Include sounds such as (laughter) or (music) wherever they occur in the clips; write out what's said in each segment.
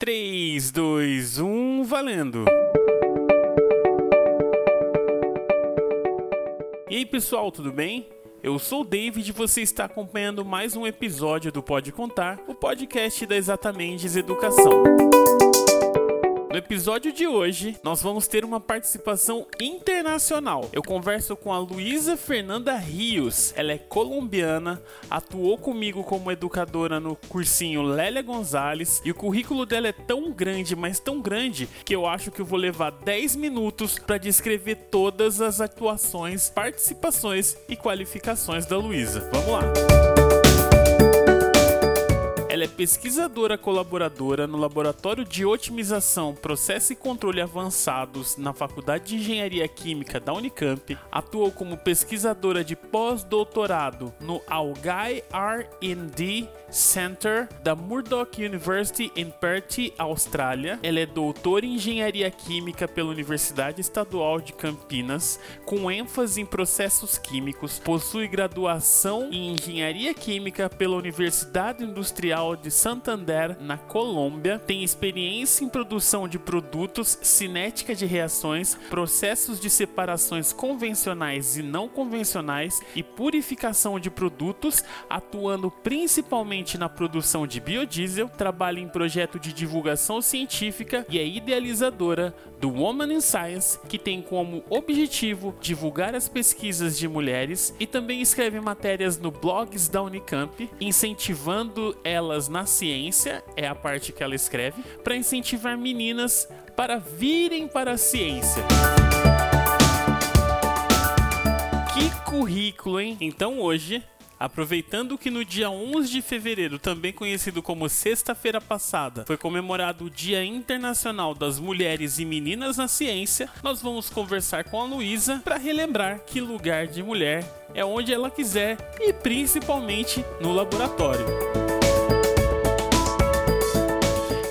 3, 2, 1, valendo! E aí pessoal, tudo bem? Eu sou o David e você está acompanhando mais um episódio do Pode Contar, o podcast da Exatamente Educação. No episódio de hoje, nós vamos ter uma participação internacional. Eu converso com a Luísa Fernanda Rios. Ela é colombiana, atuou comigo como educadora no cursinho Lélia Gonzalez e o currículo dela é tão grande, mas tão grande, que eu acho que eu vou levar 10 minutos para descrever todas as atuações, participações e qualificações da Luísa. Vamos lá! Ela é pesquisadora colaboradora no Laboratório de Otimização, Processo e Controle Avançados na Faculdade de Engenharia Química da Unicamp. Atuou como pesquisadora de pós-doutorado no Algai R&D Center da Murdoch University em Perth, Austrália. Ela é doutora em Engenharia Química pela Universidade Estadual de Campinas, com ênfase em processos químicos. Possui graduação em Engenharia Química pela Universidade Industrial de Santander, na Colômbia, tem experiência em produção de produtos, cinética de reações, processos de separações convencionais e não convencionais e purificação de produtos, atuando principalmente na produção de biodiesel, trabalha em projeto de divulgação científica e é idealizadora do Woman in Science, que tem como objetivo divulgar as pesquisas de mulheres e também escreve matérias no blogs da Unicamp, incentivando elas na ciência, é a parte que ela escreve, para incentivar meninas para virem para a ciência. Que currículo, hein? Então hoje Aproveitando que no dia 11 de fevereiro, também conhecido como Sexta-feira Passada, foi comemorado o Dia Internacional das Mulheres e Meninas na Ciência, nós vamos conversar com a Luísa para relembrar que lugar de mulher é onde ela quiser e principalmente no laboratório.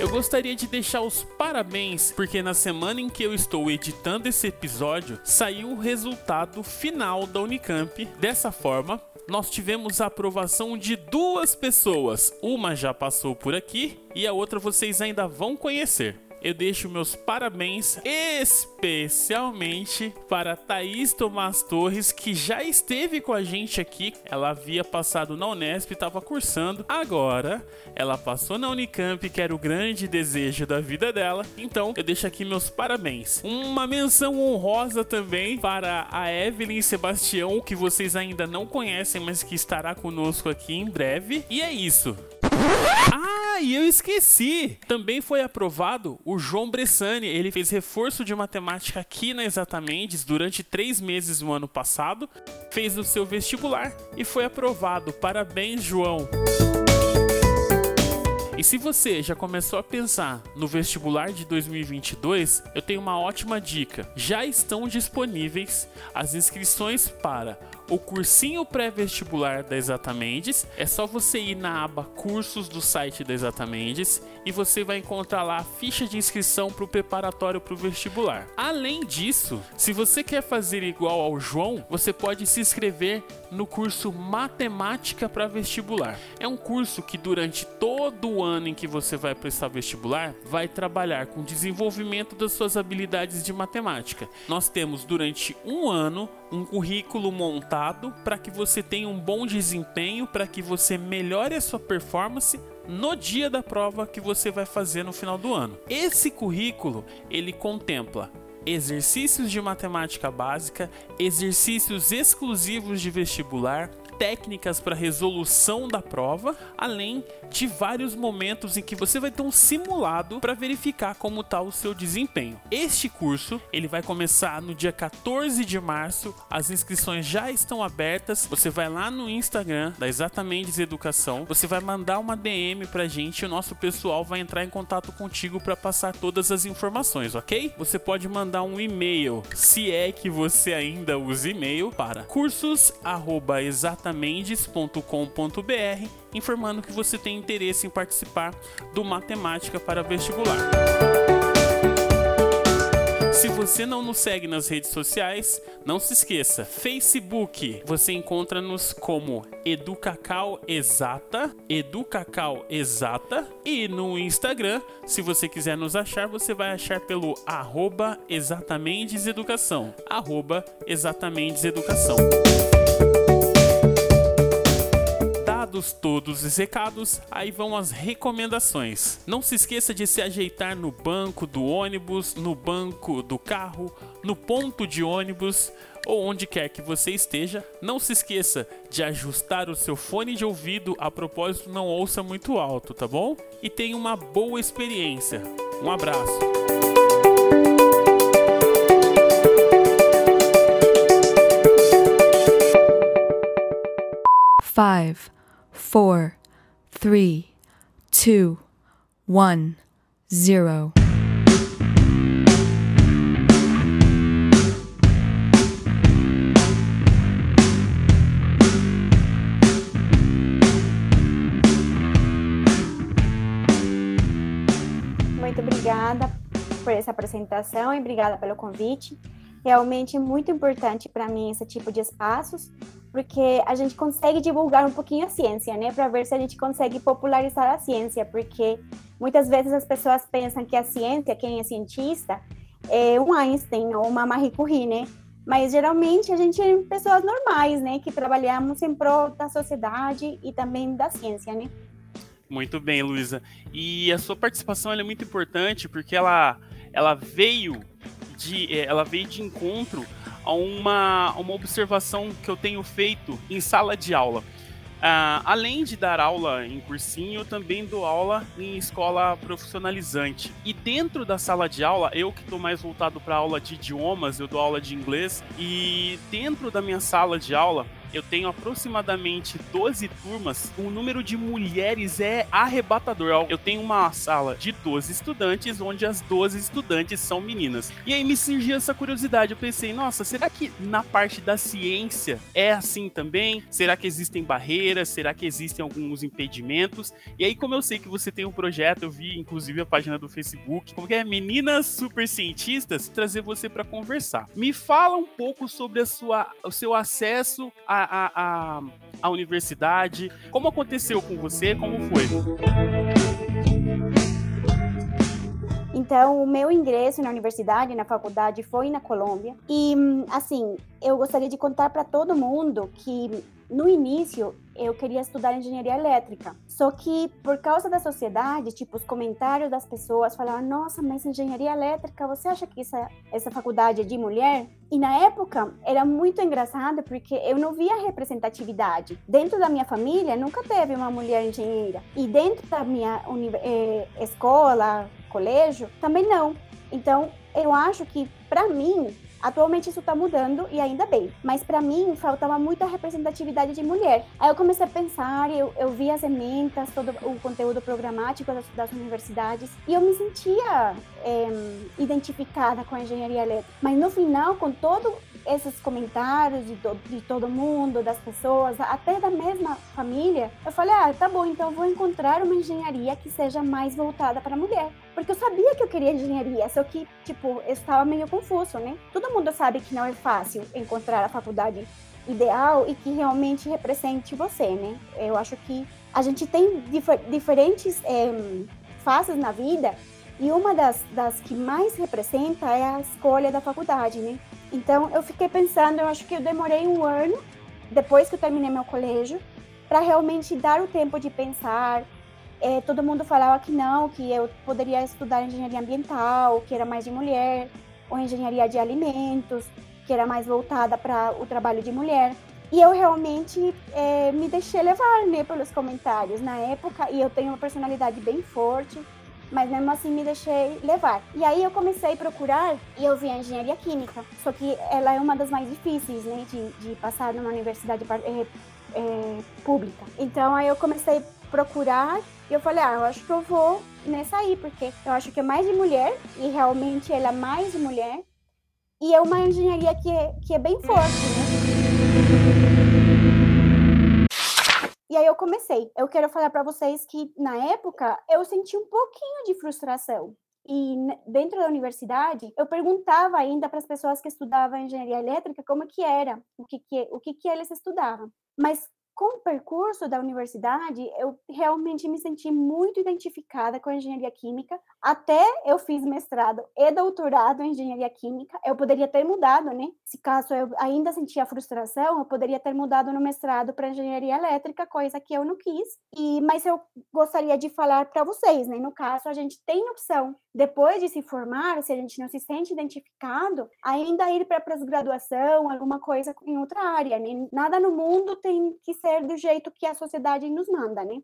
Gostaria de deixar os parabéns, porque na semana em que eu estou editando esse episódio, saiu o resultado final da Unicamp. Dessa forma, nós tivemos a aprovação de duas pessoas. Uma já passou por aqui e a outra vocês ainda vão conhecer eu deixo meus parabéns especialmente para Thaís Tomás Torres, que já esteve com a gente aqui. Ela havia passado na Unesp, estava cursando. Agora, ela passou na Unicamp, que era o grande desejo da vida dela. Então, eu deixo aqui meus parabéns. Uma menção honrosa também para a Evelyn Sebastião, que vocês ainda não conhecem, mas que estará conosco aqui em breve. E é isso. Ah, e eu esqueci! Também foi aprovado o João Bressani. Ele fez reforço de matemática aqui na Exatamente durante três meses no ano passado. Fez o seu vestibular e foi aprovado. Parabéns, João! E se você já começou a pensar no vestibular de 2022, eu tenho uma ótima dica. Já estão disponíveis as inscrições para o cursinho pré-vestibular da Exatamendes. É só você ir na aba cursos do site da Exatamendes e você vai encontrar lá a ficha de inscrição para o preparatório para o vestibular. Além disso, se você quer fazer igual ao João, você pode se inscrever no curso Matemática para Vestibular. É um curso que durante todo o ano em que você vai prestar vestibular, vai trabalhar com o desenvolvimento das suas habilidades de matemática. Nós temos durante um ano um currículo montado para que você tenha um bom desempenho, para que você melhore a sua performance no dia da prova que você vai fazer no final do ano. Esse currículo, ele contempla exercícios de matemática básica, exercícios exclusivos de vestibular, técnicas para resolução da prova, além de vários momentos em que você vai ter um simulado para verificar como está o seu desempenho. Este curso ele vai começar no dia 14 de março, as inscrições já estão abertas. Você vai lá no Instagram da Exatamente Educação, você vai mandar uma DM para gente o nosso pessoal vai entrar em contato contigo para passar todas as informações, ok? Você pode mandar um e-mail, se é que você ainda usa e-mail, para cursos@exatamente mendes.com.br, informando que você tem interesse em participar do Matemática para Vestibular. Se você não nos segue nas redes sociais, não se esqueça. Facebook, você encontra-nos como Educacau Exata, Educacau Exata. E no Instagram, se você quiser nos achar, você vai achar pelo arroba exatamente educação. Arroba exatamente educação dados todos os recados, aí vão as recomendações. Não se esqueça de se ajeitar no banco do ônibus, no banco do carro, no ponto de ônibus ou onde quer que você esteja. Não se esqueça de ajustar o seu fone de ouvido, a propósito, não ouça muito alto, tá bom? E tenha uma boa experiência. Um abraço. Five four, three, two, one, zero. Muito obrigada por essa apresentação e obrigada pelo convite. Realmente é muito importante para mim esse tipo de espaços, porque a gente consegue divulgar um pouquinho a ciência, né, para ver se a gente consegue popularizar a ciência, porque muitas vezes as pessoas pensam que a ciência, quem é cientista, é um Einstein ou uma Marie Curie, né? Mas geralmente a gente é pessoas normais, né, que trabalhamos em prol da sociedade e também da ciência, né? Muito bem, Luísa. E a sua participação é muito importante porque ela, ela veio de, é, ela veio de encontro a uma, uma observação que eu tenho feito em sala de aula. Uh, além de dar aula em cursinho, eu também dou aula em escola profissionalizante. E dentro da sala de aula, eu que estou mais voltado para aula de idiomas, eu dou aula de inglês. E dentro da minha sala de aula, eu tenho aproximadamente 12 turmas, o número de mulheres é arrebatador. Eu tenho uma sala de 12 estudantes, onde as 12 estudantes são meninas. E aí me surgiu essa curiosidade. Eu pensei, nossa, será que na parte da ciência é assim também? Será que existem barreiras? Será que existem alguns impedimentos? E aí, como eu sei que você tem um projeto, eu vi inclusive a página do Facebook, como que é Meninas Super Cientistas, trazer você para conversar. Me fala um pouco sobre a sua, o seu acesso a a, a, a universidade? Como aconteceu com você? Como foi? Então, o meu ingresso na universidade, na faculdade, foi na Colômbia. E, assim, eu gostaria de contar para todo mundo que no início eu queria estudar engenharia elétrica. Só que por causa da sociedade, tipo, os comentários das pessoas falavam: "Nossa, mas engenharia elétrica, você acha que essa essa faculdade é de mulher?" E na época era muito engraçado porque eu não via representatividade. Dentro da minha família nunca teve uma mulher engenheira. E dentro da minha eh, escola, colégio, também não. Então, eu acho que para mim Atualmente isso está mudando e ainda bem, mas para mim faltava muita representatividade de mulher. Aí eu comecei a pensar, eu, eu vi as ementas, todo o conteúdo programático das, das universidades e eu me sentia é, identificada com a engenharia elétrica. Mas no final, com todo esses comentários de, de todo mundo, das pessoas, até da mesma família, eu falei, ah, tá bom, então vou encontrar uma engenharia que seja mais voltada para a mulher. Porque eu sabia que eu queria engenharia, só que, tipo, eu estava meio confuso, né? Todo mundo sabe que não é fácil encontrar a faculdade ideal e que realmente represente você, né? Eu acho que a gente tem difer diferentes é, fases na vida e uma das, das que mais representa é a escolha da faculdade, né? Então eu fiquei pensando, eu acho que eu demorei um ano depois que eu terminei meu colégio para realmente dar o tempo de pensar. É, todo mundo falava que não, que eu poderia estudar engenharia ambiental, que era mais de mulher, ou engenharia de alimentos, que era mais voltada para o trabalho de mulher. E eu realmente é, me deixei levar né, pelos comentários na época, e eu tenho uma personalidade bem forte, mas mesmo assim me deixei levar. E aí eu comecei a procurar e eu vi a engenharia química, só que ela é uma das mais difíceis, né, de, de passar numa universidade é, é, pública. Então aí eu comecei a procurar e eu falei, ah, eu acho que eu vou nessa aí, porque eu acho que é mais de mulher e realmente ela é mais de mulher e é uma engenharia que é, que é bem forte, né? E aí eu comecei. Eu quero falar para vocês que na época eu senti um pouquinho de frustração. E dentro da universidade, eu perguntava ainda para as pessoas que estudavam engenharia elétrica como que era, o que que, o que que eles estudavam. Mas com o percurso da universidade, eu realmente me senti muito identificada com a engenharia química. Até eu fiz mestrado e doutorado em engenharia química. Eu poderia ter mudado, né? Se caso eu ainda sentia frustração, eu poderia ter mudado no mestrado para engenharia elétrica, coisa que eu não quis. E mas eu gostaria de falar para vocês, né? No caso, a gente tem opção depois de se formar, se a gente não se sente identificado, ainda ir para pós-graduação, alguma coisa em outra área, né? Nada no mundo tem que ser do jeito que a sociedade nos manda, né?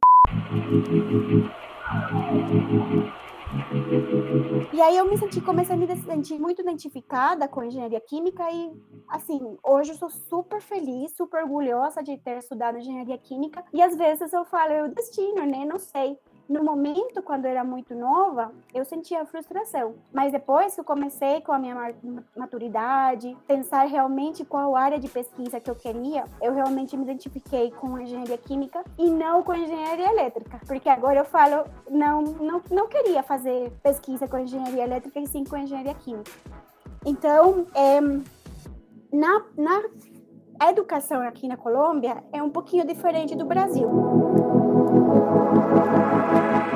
E aí eu me senti, comecei a me sentir muito identificada com engenharia química e, assim, hoje eu sou super feliz, super orgulhosa de ter estudado engenharia química e às vezes eu falo, o destino, né? Não sei no momento, quando eu era muito nova, eu sentia frustração. Mas depois que eu comecei com a minha maturidade, pensar realmente qual área de pesquisa que eu queria, eu realmente me identifiquei com engenharia química e não com engenharia elétrica. Porque agora eu falo, não, não, não queria fazer pesquisa com engenharia elétrica e sim com engenharia química. Então, é, na, na educação aqui na Colômbia é um pouquinho diferente do Brasil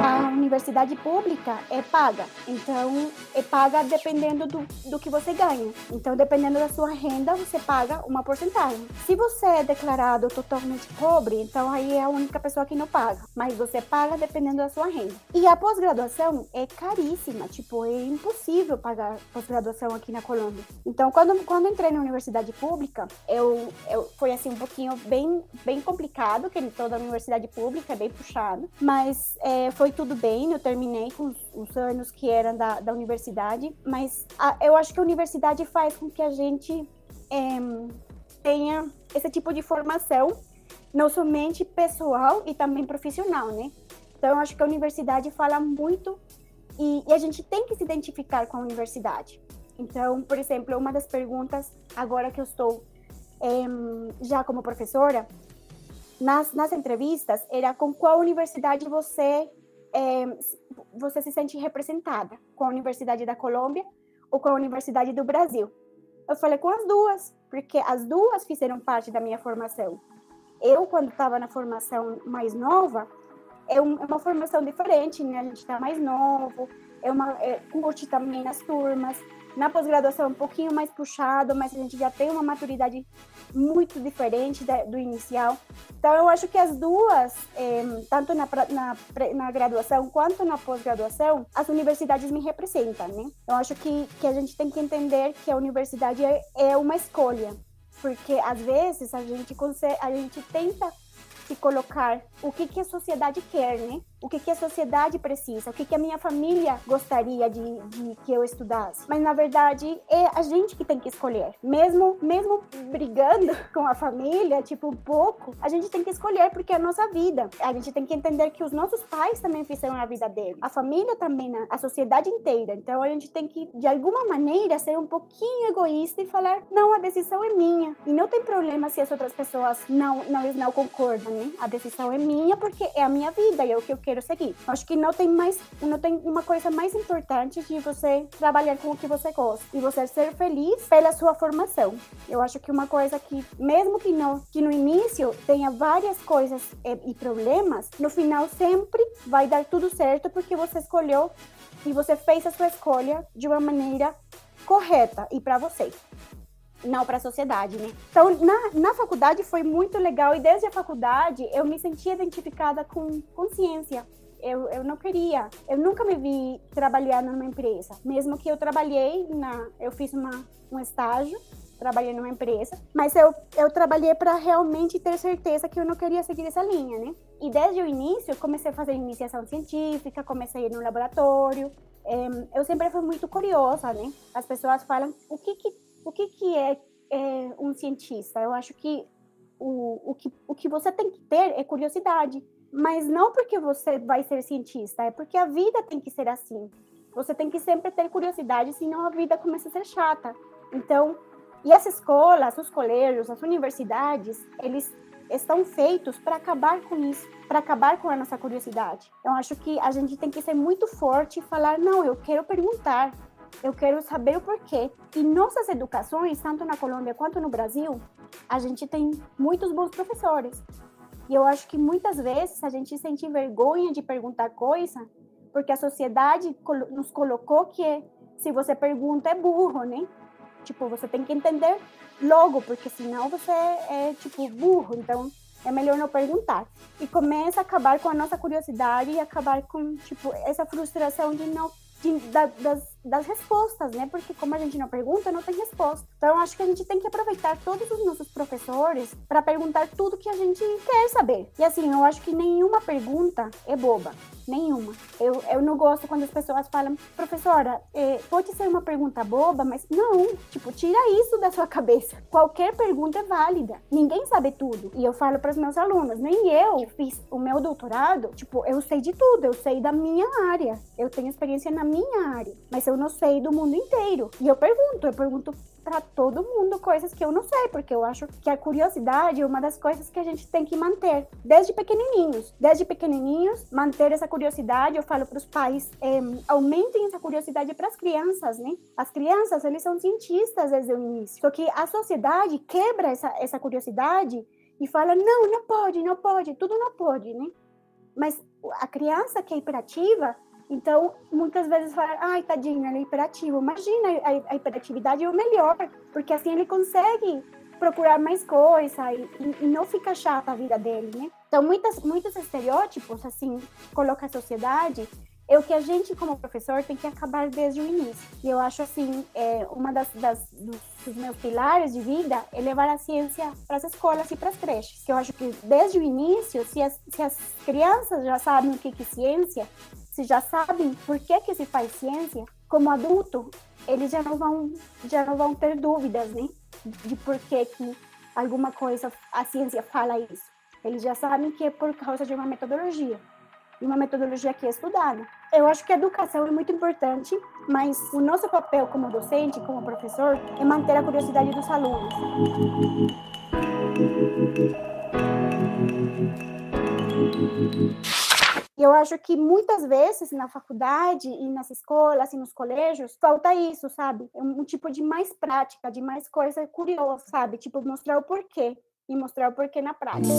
a universidade pública é paga. Então, é paga dependendo do, do que você ganha. Então, dependendo da sua renda, você paga uma porcentagem. Se você é declarado totalmente pobre, então aí é a única pessoa que não paga. Mas você paga dependendo da sua renda. E a pós-graduação é caríssima. Tipo, é impossível pagar pós-graduação aqui na Colômbia. Então, quando, quando entrei na universidade pública, eu, eu foi assim um pouquinho bem, bem complicado, que toda universidade pública é bem puxado. Mas é, foi tudo bem, eu terminei com os, anos que eram da, da universidade, mas a, eu acho que a universidade faz com que a gente é, tenha esse tipo de formação, não somente pessoal e também profissional, né? Então, eu acho que a universidade fala muito e, e a gente tem que se identificar com a universidade. Então, por exemplo, uma das perguntas, agora que eu estou é, já como professora, nas, nas entrevistas, era com qual universidade você é, você se sente representada com a Universidade da Colômbia ou com a Universidade do Brasil? Eu falei com as duas, porque as duas fizeram parte da minha formação. Eu, quando estava na formação mais nova, é, é, uma formação diferente, né? A gente está mais novo, é uma, é, curte também nas turmas, na pós-graduação, um pouquinho mais puxado, mas a gente já tem uma maturidade muito diferente do inicial. Então, eu acho que as duas, eh, tanto na, na, na, graduação quanto na pós-graduação, as universidades me representam, né? Eu acho que, que a gente tem que entender que a universidade é, é uma escolha, porque às vezes a gente consegue, a gente tenta se colocar o que, que a sociedade quer, né? O que, que a sociedade precisa, o que, que a minha família gostaria de, de que eu estudasse. Mas, na verdade, é a gente que tem que escolher. Mesmo, mesmo brigando (laughs) com a família, tipo, um pouco, a gente tem que escolher porque é a nossa vida. A gente tem que entender que os nossos pais também fizeram a vida deles. A família também, né? a sociedade inteira. Então, a gente tem que, de alguma maneira, ser um pouquinho egoísta e falar, não, a decisão é minha. E não tem problema se as outras pessoas não, não, não concordam, né? A decisão é minha porque é a minha vida e é o que eu quero seguir. Acho que não tem mais, não tem uma coisa mais importante de você trabalhar com o que você gosta e você ser feliz pela sua formação. Eu acho que uma coisa que, mesmo que, não, que no início tenha várias coisas e, e problemas, no final sempre vai dar tudo certo porque você escolheu e você fez a sua escolha de uma maneira correta e para você não para a sociedade, né? Então, na, na faculdade foi muito legal e desde a faculdade eu me sentia identificada com consciência. Eu, eu não queria, eu nunca me vi trabalhando numa empresa, mesmo que eu trabalhei na, eu fiz uma, um estágio, trabalhei numa empresa, mas eu, eu trabalhei para realmente ter certeza que eu não queria seguir essa linha, né? E desde o início eu comecei a fazer iniciação científica, comecei a ir no laboratório, eu sempre fui muito curiosa, né? As pessoas falam o que que o que, que é, é um cientista? Eu acho que o, o que o que você tem que ter é curiosidade. Mas não porque você vai ser cientista, é porque a vida tem que ser assim. Você tem que sempre ter curiosidade, senão a vida começa a ser chata. Então, e as escolas, os colégios, as universidades, eles estão feitos para acabar com isso, para acabar com a nossa curiosidade. Eu acho que a gente tem que ser muito forte e falar: não, eu quero perguntar, eu quero saber o porquê. E nossas educações, tanto na Colômbia quanto no Brasil, a gente tem muitos bons professores. E eu acho que muitas vezes a gente sente vergonha de perguntar coisa, porque a sociedade nos colocou que se você pergunta é burro, né? Tipo, você tem que entender logo, porque senão você é, tipo, burro. Então, é melhor não perguntar. E começa a acabar com a nossa curiosidade e acabar com, tipo, essa frustração de não de, da, das, das respostas, né? Porque como a gente não pergunta, não tem resposta. Então, acho que a gente tem que aproveitar todos os nossos professores para perguntar tudo que a gente quer saber. E assim, eu acho que nenhuma pergunta é boba. Nenhuma. Eu, eu não gosto quando as pessoas falam, professora, é, pode ser uma pergunta boba, mas não. Tipo, tira isso da sua cabeça. Qualquer pergunta é válida. Ninguém sabe tudo. E eu falo para os meus alunos, nem eu fiz o meu doutorado, tipo, eu sei de tudo, eu sei da minha área. Eu tenho experiência na minha área. Mas eu não sei do mundo inteiro. E eu pergunto, eu pergunto para todo mundo coisas que eu não sei, porque eu acho que a curiosidade é uma das coisas que a gente tem que manter desde pequenininhos. Desde pequenininhos, manter essa curiosidade. Eu falo para os pais, é, aumentem essa curiosidade para as crianças, né? As crianças, eles são cientistas desde o início. Só que a sociedade quebra essa, essa curiosidade e fala: não, não pode, não pode, tudo não pode, né? Mas a criança que é hiperativa, então, muitas vezes fala, ai, tadinho, ele é hiperativo. Imagina, a, a hiperatividade é o melhor, porque assim ele consegue procurar mais coisa e, e, não fica chata a vida dele, né? Então, muitas, muitos estereótipos, assim, coloca a sociedade, é o que a gente, como professor, tem que acabar desde o início. E eu acho, assim, é, uma das, das dos, meus pilares de vida é levar a ciência para as escolas e para as creches. Que eu acho que desde o início, se as, se as crianças já sabem o que é ciência, se já sabem por que, que se faz ciência, como adulto, eles já não vão, já não vão ter dúvidas, né? De por que, que alguma coisa, a ciência fala isso. Eles já sabem que é por causa de uma metodologia. E uma metodologia que é estudada. Eu acho que a educação é muito importante, mas o nosso papel como docente, como professor, é manter a curiosidade dos alunos. Eu acho que muitas vezes na faculdade e nas escolas e nos colégios falta isso, sabe? É um tipo de mais prática, de mais coisa curiosa, sabe? Tipo, mostrar o porquê e mostrar o porquê na prática.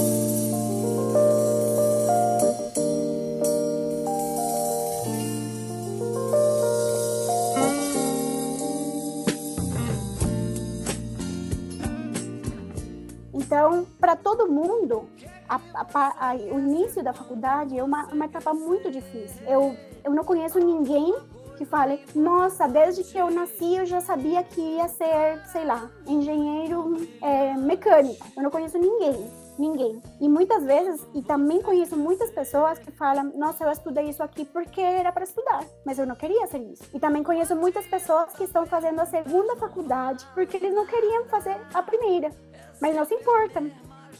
Então, para todo mundo, a, a, a, o início da faculdade é uma, uma etapa muito difícil. Eu, eu não conheço ninguém que fale, nossa, desde que eu nasci eu já sabia que ia ser, sei lá, engenheiro é, mecânico. Eu não conheço ninguém, ninguém. E muitas vezes, e também conheço muitas pessoas que falam, nossa, eu estudei isso aqui porque era para estudar, mas eu não queria ser isso. E também conheço muitas pessoas que estão fazendo a segunda faculdade porque eles não queriam fazer a primeira. Mas não se importam.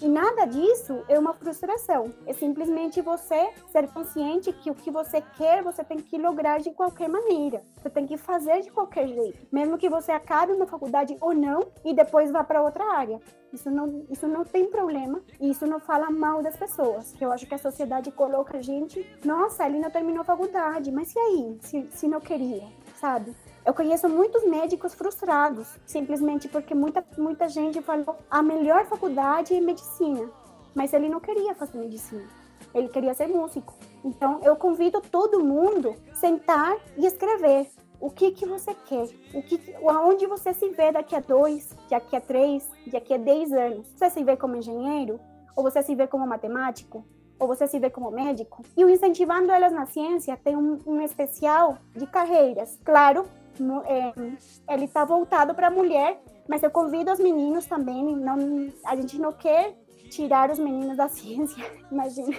E nada disso é uma frustração. É simplesmente você ser consciente que o que você quer, você tem que lograr de qualquer maneira. Você tem que fazer de qualquer jeito. Mesmo que você acabe uma faculdade ou não e depois vá para outra área. Isso não, isso não tem problema. E isso não fala mal das pessoas. Eu acho que a sociedade coloca a gente, nossa, ele não terminou a faculdade, mas e aí? Se, se não queria, sabe? Eu conheço muitos médicos frustrados, simplesmente porque muita, muita gente falou a melhor faculdade é medicina, mas ele não queria fazer medicina, ele queria ser músico. Então eu convido todo mundo sentar e escrever o que que você quer, o que, aonde você se vê daqui a dois, daqui a três, daqui a dez anos. Você se vê como engenheiro ou você se vê como matemático? ou você se vê como médico. E o Incentivando Elas na Ciência tem um, um especial de carreiras. Claro, é, ele está voltado para mulher, mas eu convido os meninos também. Não, a gente não quer tirar os meninos da (laughs) ciência, imagina.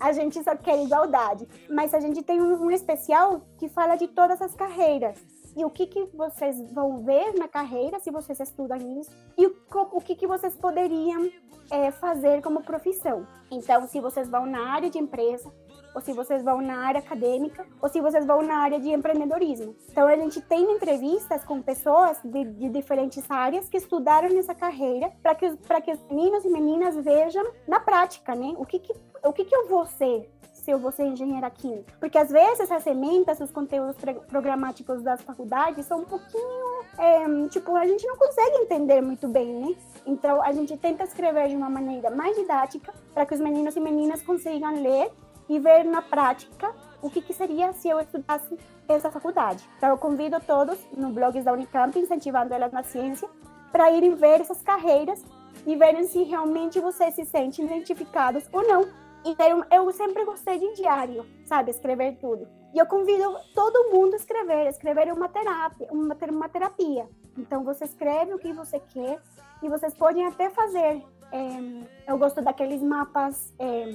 A gente só quer igualdade. Mas a gente tem um, um especial que fala de todas as carreiras e o que, que vocês vão ver na carreira se vocês estudam isso e o, o que, que vocês poderiam é, fazer como profissão. Então, se vocês vão na área de empresa, ou se vocês vão na área acadêmica, ou se vocês vão na área de empreendedorismo. Então a gente tem entrevistas com pessoas de, de diferentes áreas que estudaram nessa carreira para que, que os meninos e meninas vejam na prática, né? O que, que, o que, que eu vou ser se eu vou ser engenheira química. Porque às vezes as sementes, os conteúdos programáticos das faculdades são um pouquinho, é, tipo, a gente não consegue entender muito bem, né? Então a gente tenta escrever de uma maneira mais didática para que os meninos e meninas consigam ler e ver na prática o que, que seria se eu estudasse essa faculdade. Então eu convido todos no blogs da Unicamp, incentivando elas na ciência, para irem ver essas carreiras e verem se realmente vocês se sentem identificados ou não então, eu sempre gostei de diário, sabe? Escrever tudo. E eu convido todo mundo a escrever. Escrever é uma terapia, uma, uma terapia. Então, você escreve o que você quer e vocês podem até fazer. É, eu gosto daqueles mapas, é,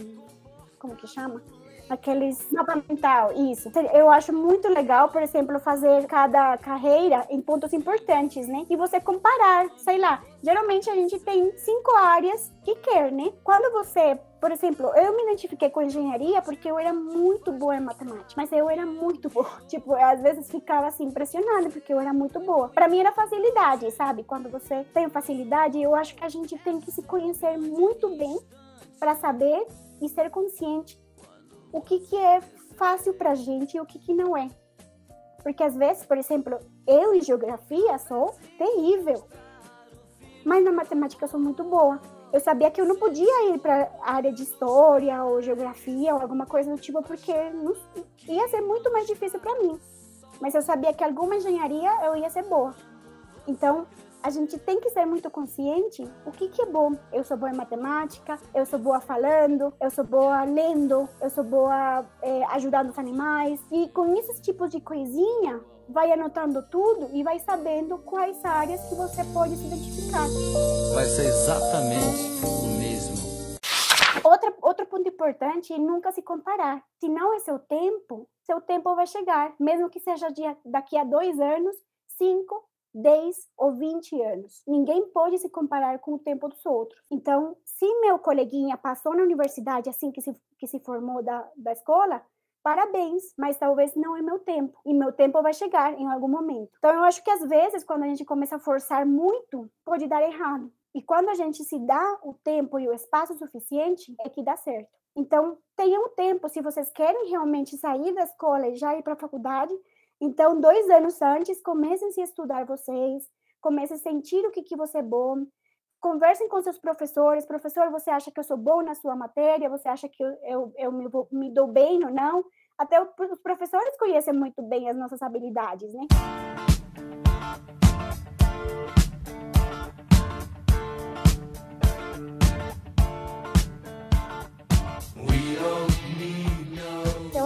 como que chama? aqueles mapa mental, isso. Eu acho muito legal, por exemplo, fazer cada carreira em pontos importantes, né? E você comparar, sei lá. Geralmente a gente tem cinco áreas que quer, né? Quando você, por exemplo, eu me identifiquei com engenharia porque eu era muito boa em matemática, mas eu era muito (laughs) boa. Tipo, eu, às vezes ficava assim impressionada porque eu era muito boa. Para mim era facilidade, sabe? Quando você tem facilidade, eu acho que a gente tem que se conhecer muito bem para saber e ser consciente o que, que é fácil para gente e o que, que não é. Porque às vezes, por exemplo, eu em geografia sou terrível, mas na matemática sou muito boa. Eu sabia que eu não podia ir para a área de história ou geografia ou alguma coisa do tipo, porque não, ia ser muito mais difícil para mim. Mas eu sabia que alguma engenharia eu ia ser boa. Então, a gente tem que ser muito consciente o que, que é bom. Eu sou boa em matemática, eu sou boa falando, eu sou boa lendo, eu sou boa é, ajudando os animais. E com esses tipos de coisinha, vai anotando tudo e vai sabendo quais áreas que você pode se identificar. Vai ser exatamente o mesmo. Outra, outro ponto importante é nunca se comparar. Se não é seu tempo, seu tempo vai chegar. Mesmo que seja daqui a dois anos, cinco, 10 ou 20 anos. Ninguém pode se comparar com o tempo dos outros. Então, se meu coleguinha passou na universidade assim que se, que se formou da, da escola, parabéns, mas talvez não é meu tempo. E meu tempo vai chegar em algum momento. Então, eu acho que às vezes, quando a gente começa a forçar muito, pode dar errado. E quando a gente se dá o tempo e o espaço suficiente, é que dá certo. Então, tenham tempo, se vocês querem realmente sair da escola e já ir para a faculdade, então, dois anos antes, comecem a estudar vocês, comecem a sentir o que, que você é bom, conversem com seus professores. Professor, você acha que eu sou bom na sua matéria? Você acha que eu, eu, eu me, me dou bem ou não? Até os professores conhecem muito bem as nossas habilidades, né?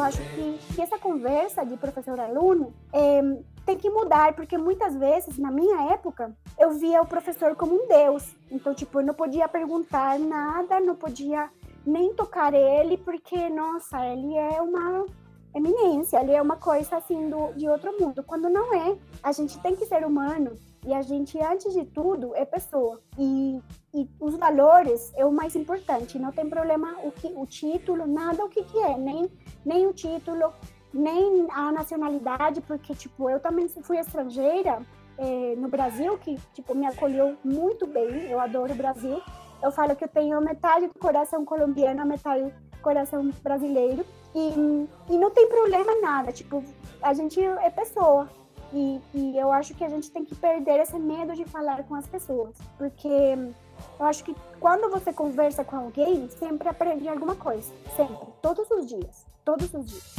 Acho que, que essa conversa de professor-aluno é, tem que mudar, porque muitas vezes, na minha época, eu via o professor como um deus. Então, tipo, eu não podia perguntar nada, não podia nem tocar ele, porque, nossa, ele é uma eminência, ele é uma coisa assim do, de outro mundo. Quando não é, a gente tem que ser humano e a gente, antes de tudo, é pessoa. E, e os valores é o mais importante. Não tem problema o, que, o título, nada o que, que é, nem, nem o título, nem a nacionalidade, porque, tipo, eu também fui estrangeira é, no Brasil, que, tipo, me acolheu muito bem. Eu adoro o Brasil. Eu falo que eu tenho metade do coração colombiano, metade coração brasileiro. E, e não tem problema nada. Tipo, a gente é pessoa. E, e, eu acho que a gente tem que perder esse medo de falar com as pessoas, porque eu acho que quando você conversa com alguém, sempre aprende alguma coisa, sempre, todos os dias, todos os dias.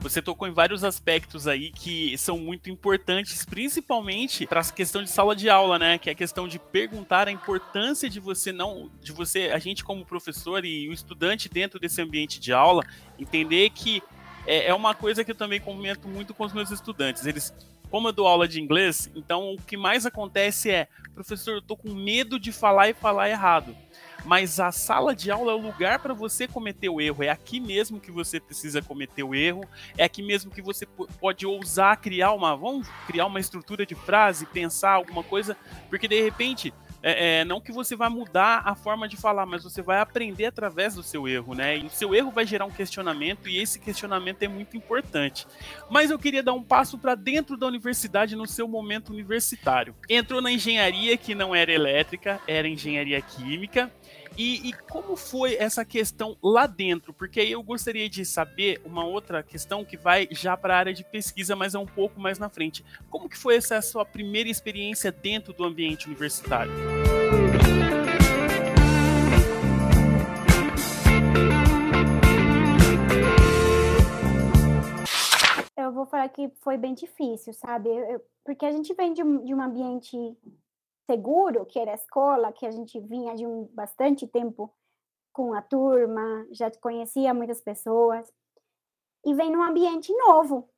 Você tocou em vários aspectos aí que são muito importantes, principalmente para a questão de sala de aula, né? Que é a questão de perguntar a importância de você não, de você, a gente como professor e o estudante dentro desse ambiente de aula, entender que é, é uma coisa que eu também comento muito com os meus estudantes. Eles como eu dou aula de inglês, então o que mais acontece é, professor, eu tô com medo de falar e falar errado. Mas a sala de aula é o lugar para você cometer o erro. É aqui mesmo que você precisa cometer o erro. É aqui mesmo que você pode ousar criar uma, vamos criar uma estrutura de frase, pensar alguma coisa, porque de repente é, é, não que você vai mudar a forma de falar, mas você vai aprender através do seu erro, né? E o seu erro vai gerar um questionamento e esse questionamento é muito importante. Mas eu queria dar um passo para dentro da universidade no seu momento universitário. Entrou na engenharia que não era elétrica, era engenharia química. E, e, como foi essa questão lá dentro? Porque aí eu gostaria de saber uma outra questão que vai já para a área de pesquisa, mas é um pouco mais na frente. Como que foi essa sua primeira experiência dentro do ambiente universitário? Eu vou falar que foi bem difícil, sabe? Eu, porque a gente vem de de um ambiente seguro, que era a escola, que a gente vinha de um bastante tempo com a turma, já conhecia muitas pessoas, e vem num ambiente novo,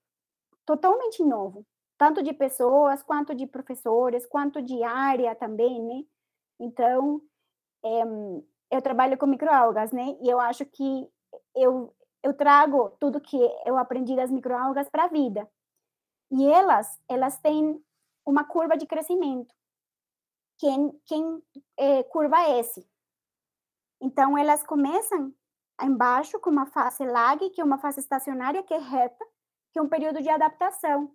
totalmente novo, tanto de pessoas, quanto de professores, quanto de área também, né? Então, é, eu trabalho com microalgas, né? E eu acho que eu, eu trago tudo que eu aprendi das microalgas para a vida. E elas, elas têm uma curva de crescimento quem, quem é, curva S. Então, elas começam embaixo com uma fase lag, que é uma fase estacionária, que é reta, que é um período de adaptação.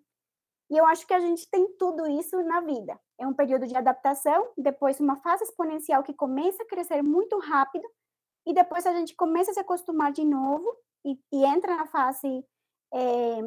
E eu acho que a gente tem tudo isso na vida. É um período de adaptação, depois uma fase exponencial que começa a crescer muito rápido, e depois a gente começa a se acostumar de novo e, e entra na fase é,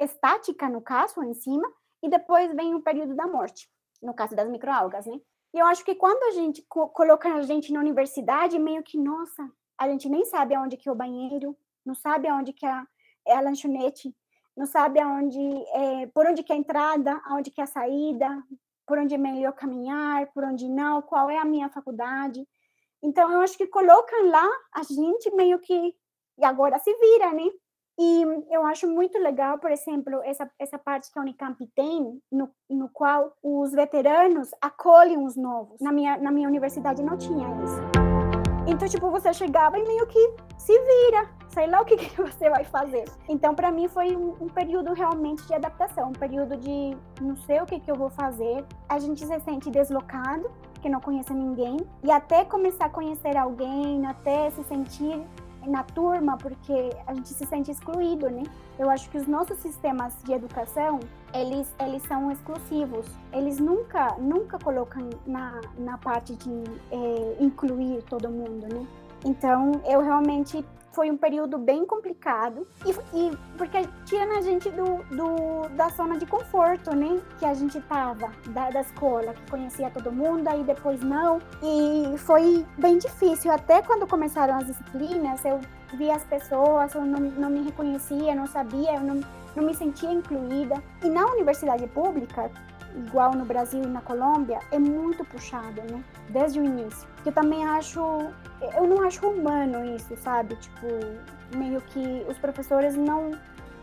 estática, no caso, em cima, e depois vem o período da morte no caso das microalgas, né? E eu acho que quando a gente co coloca a gente na universidade, meio que, nossa, a gente nem sabe aonde que é o banheiro, não sabe aonde que é, é a lanchonete, não sabe aonde, é, por onde que é a entrada, aonde que é a saída, por onde é melhor caminhar, por onde não, qual é a minha faculdade. Então, eu acho que colocam lá a gente meio que, e agora se vira, né? E eu acho muito legal, por exemplo, essa, essa parte que a Unicamp tem, no, no qual os veteranos acolhem os novos. Na minha, na minha universidade não tinha isso. Então, tipo, você chegava e meio que se vira, sei lá o que, que (laughs) você vai fazer. Então, para mim, foi um, um, período realmente de adaptação, um período de não sei o que, que eu vou fazer. A gente se sente deslocado, porque não conhece ninguém, e até começar a conhecer alguém, até se sentir na turma porque a gente se sente excluído, né? Eu acho que os nossos sistemas de educação, eles, eles são exclusivos. Eles nunca, nunca colocam na, na parte de é, incluir todo mundo, né? Então, eu realmente foi um período bem complicado e, e porque tira a gente do, do, da zona de conforto, né? Que a gente tava da, da escola, que conhecia todo mundo, aí depois não. E foi bem difícil. Até quando começaram as disciplinas, eu via as pessoas, eu não, não me reconhecia, não sabia, eu não, não me sentia incluída. E na universidade pública, igual no Brasil e na Colômbia, é muito puxado, né? Desde o início. Eu também acho, eu não acho humano isso, sabe? Tipo, meio que os professores não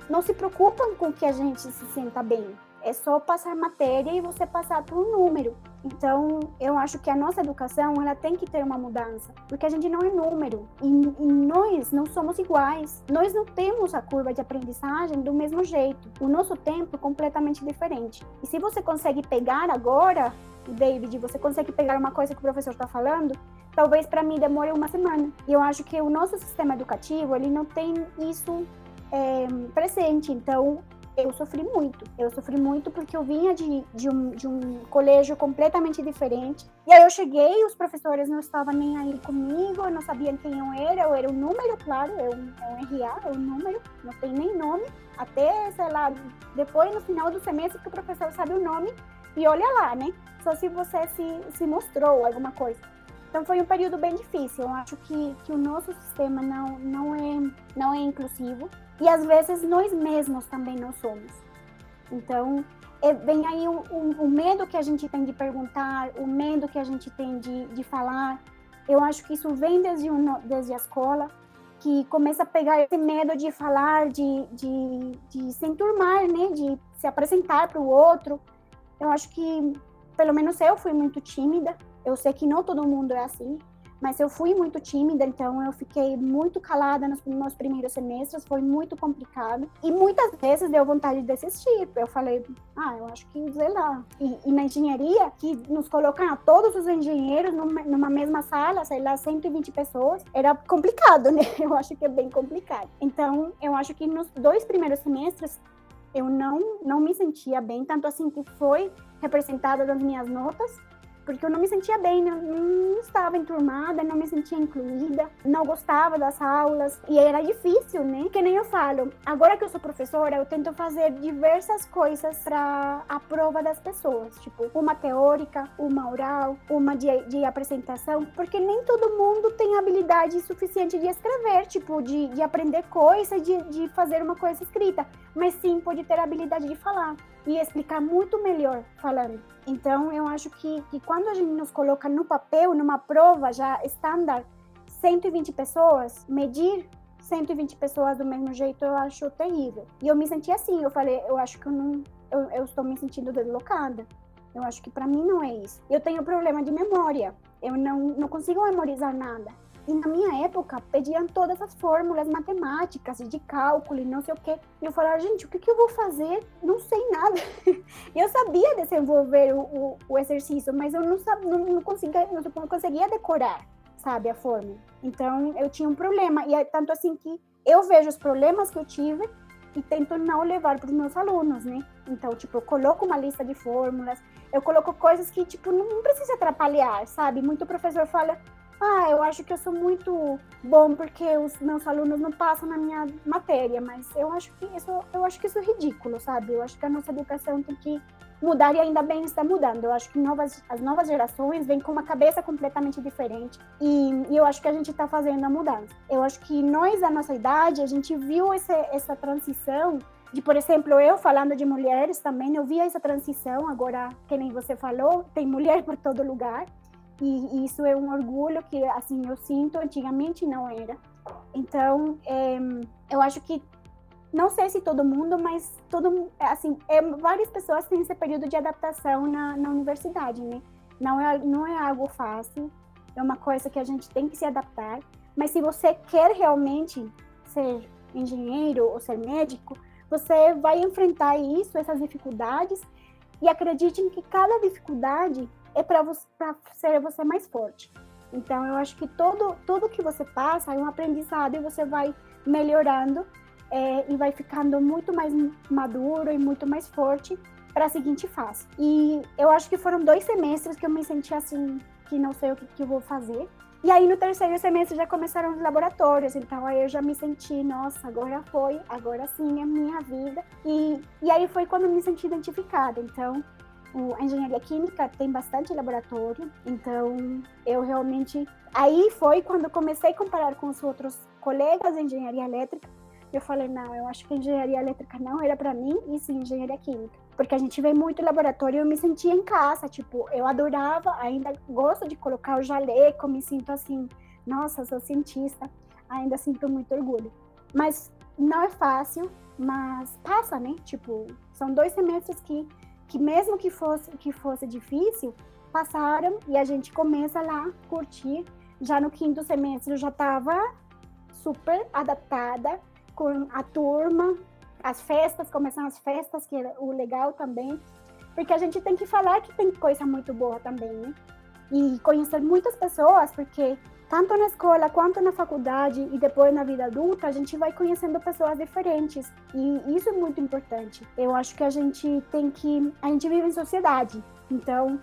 não se preocupam com que a gente se sinta bem. É só passar matéria e você passar por um número. Então, eu acho que a nossa educação ela tem que ter uma mudança, porque a gente não é número e, e, nós não somos iguais. Nós não temos a curva de aprendizagem do mesmo jeito. O nosso tempo é completamente diferente. E se você consegue pegar agora, David, você consegue pegar uma coisa que o professor está falando, talvez para mim demore uma semana. E eu acho que o nosso sistema educativo ele não tem isso é, presente. Então, eu sofri muito. Eu sofri muito porque eu vinha de, de, um, de um colégio completamente diferente. E aí eu cheguei, os professores não estavam nem aí comigo, não sabiam quem eu era. Eu era um número, claro, eu, eu um RA, é um número, não tem nem nome. Até, sei lá, depois no final do semestre que o professor sabe o nome e olha lá, né? Só se você se, se mostrou alguma coisa. Então foi um período bem difícil. Eu acho que, que o nosso sistema não, não, é, não é inclusivo. E às vezes nós mesmos também não somos. Então, é, vem aí o, o, o, medo que a gente tem de perguntar, o medo que a gente tem de, de falar. Eu acho que isso vem desde, um, desde a escola, que começa a pegar esse medo de falar, de, de, de se enturmar, né? de se apresentar para o outro. Eu acho que, pelo menos eu fui muito tímida. Eu sei que não todo mundo é assim, mas eu fui muito tímida, então eu fiquei muito calada nos meus primeiros semestres, foi muito complicado. E muitas vezes deu vontade de desistir. Eu falei, ah, eu acho que, sei lá. E, e na engenharia, que nos colocam a todos os engenheiros numa, numa mesma sala, sei lá, 120 pessoas, era complicado, (laughs) né? Eu acho que é bem complicado. Então, eu acho que nos dois primeiros semestres, eu não, não me sentia bem, tanto assim que foi representada nas minhas notas, porque eu não me sentia bem, não, não, estava enturmada, não me sentia incluída, não gostava das aulas. E era difícil, né? Que nem eu falo, agora que eu sou professora, eu tento fazer diversas coisas para a prova das pessoas, tipo uma teórica, uma oral, uma de, de apresentação, porque nem todo mundo tem habilidade suficiente de escrever, tipo de, de aprender coisa, de, de fazer uma coisa escrita, mas sim pode ter a habilidade de falar e explicar muito melhor falando. Então, eu acho que, que quando a gente nos coloca no papel, numa prova já estándar, 120 pessoas, medir 120 pessoas do mesmo jeito, eu acho terrível. E eu me senti assim, eu falei, eu acho que eu não, eu, eu estou me sentindo deslocada. Eu acho que para mim não é isso. Eu tenho problema de memória. Eu não, não consigo memorizar nada. E na minha época, pediam todas as fórmulas matemáticas de cálculo e não sei o quê. E eu falava, gente, o que, que eu vou fazer? Não sei nada. (laughs) eu sabia desenvolver o, o, o, exercício, mas eu não, não, não, conseguia, não conseguia decorar, sabe, a fórmula. Então, eu tinha um problema. E é tanto assim que eu vejo os problemas que eu tive e tento não levar para os meus alunos, né? Então, tipo, eu coloco uma lista de fórmulas, eu coloco coisas que, tipo, não precisa atrapalhar, sabe? Muito professor fala, ah, eu acho que eu sou muito bom porque os meus alunos não passam na minha matéria, mas eu acho que isso, eu acho que isso é ridículo, sabe? Eu acho que a nossa educação tem que mudar e ainda bem está mudando. Eu acho que novas, as novas gerações vêm com uma cabeça completamente diferente e, e eu acho que a gente está fazendo a mudança. Eu acho que nós, da nossa idade, a gente viu esse, essa transição de, por exemplo, eu falando de mulheres também, eu vi essa transição, agora, que nem você falou, tem mulher por todo lugar. E isso é um orgulho que, assim, eu sinto, antigamente não era. Então, é, eu acho que, não sei se todo mundo, mas todo, assim, é, várias pessoas têm esse período de adaptação na, na universidade, né? Não é, não é algo fácil, é uma coisa que a gente tem que se adaptar. Mas se você quer realmente ser engenheiro ou ser médico, você vai enfrentar isso, essas dificuldades, e acredite que cada dificuldade é para ser você mais forte. Então, eu acho que todo, tudo que você passa é um aprendizado e você vai melhorando é, e vai ficando muito mais maduro e muito mais forte para a seguinte fase. E eu acho que foram dois semestres que eu me senti assim, que não sei o que, que eu vou fazer. E aí no terceiro semestre já começaram os laboratórios, então aí eu já me senti, nossa, agora foi, agora sim é minha vida. E, e aí foi quando eu me senti identificada. Então a engenharia química tem bastante laboratório, então eu realmente. Aí foi quando comecei a comparar com os outros colegas de engenharia elétrica. Eu falei, não, eu acho que engenharia elétrica não era para mim, e sim engenharia química. Porque a gente vê muito laboratório e eu me sentia em casa, tipo, eu adorava, ainda gosto de colocar o jaleco, me sinto assim, nossa, sou cientista, ainda sinto muito orgulho. Mas não é fácil, mas passa, né? Tipo, são dois semestres que que mesmo que fosse que fosse difícil, passaram e a gente começa lá curtir. Já no quinto semestre eu já estava super adaptada com a turma, as festas, começam as festas, que é o legal também, porque a gente tem que falar que tem coisa muito boa também, né? E conhecer muitas pessoas, porque tanto na escola quanto na faculdade e depois na vida adulta, a gente vai conhecendo pessoas diferentes. E isso é muito importante. Eu acho que a gente tem que. A gente vive em sociedade. Então,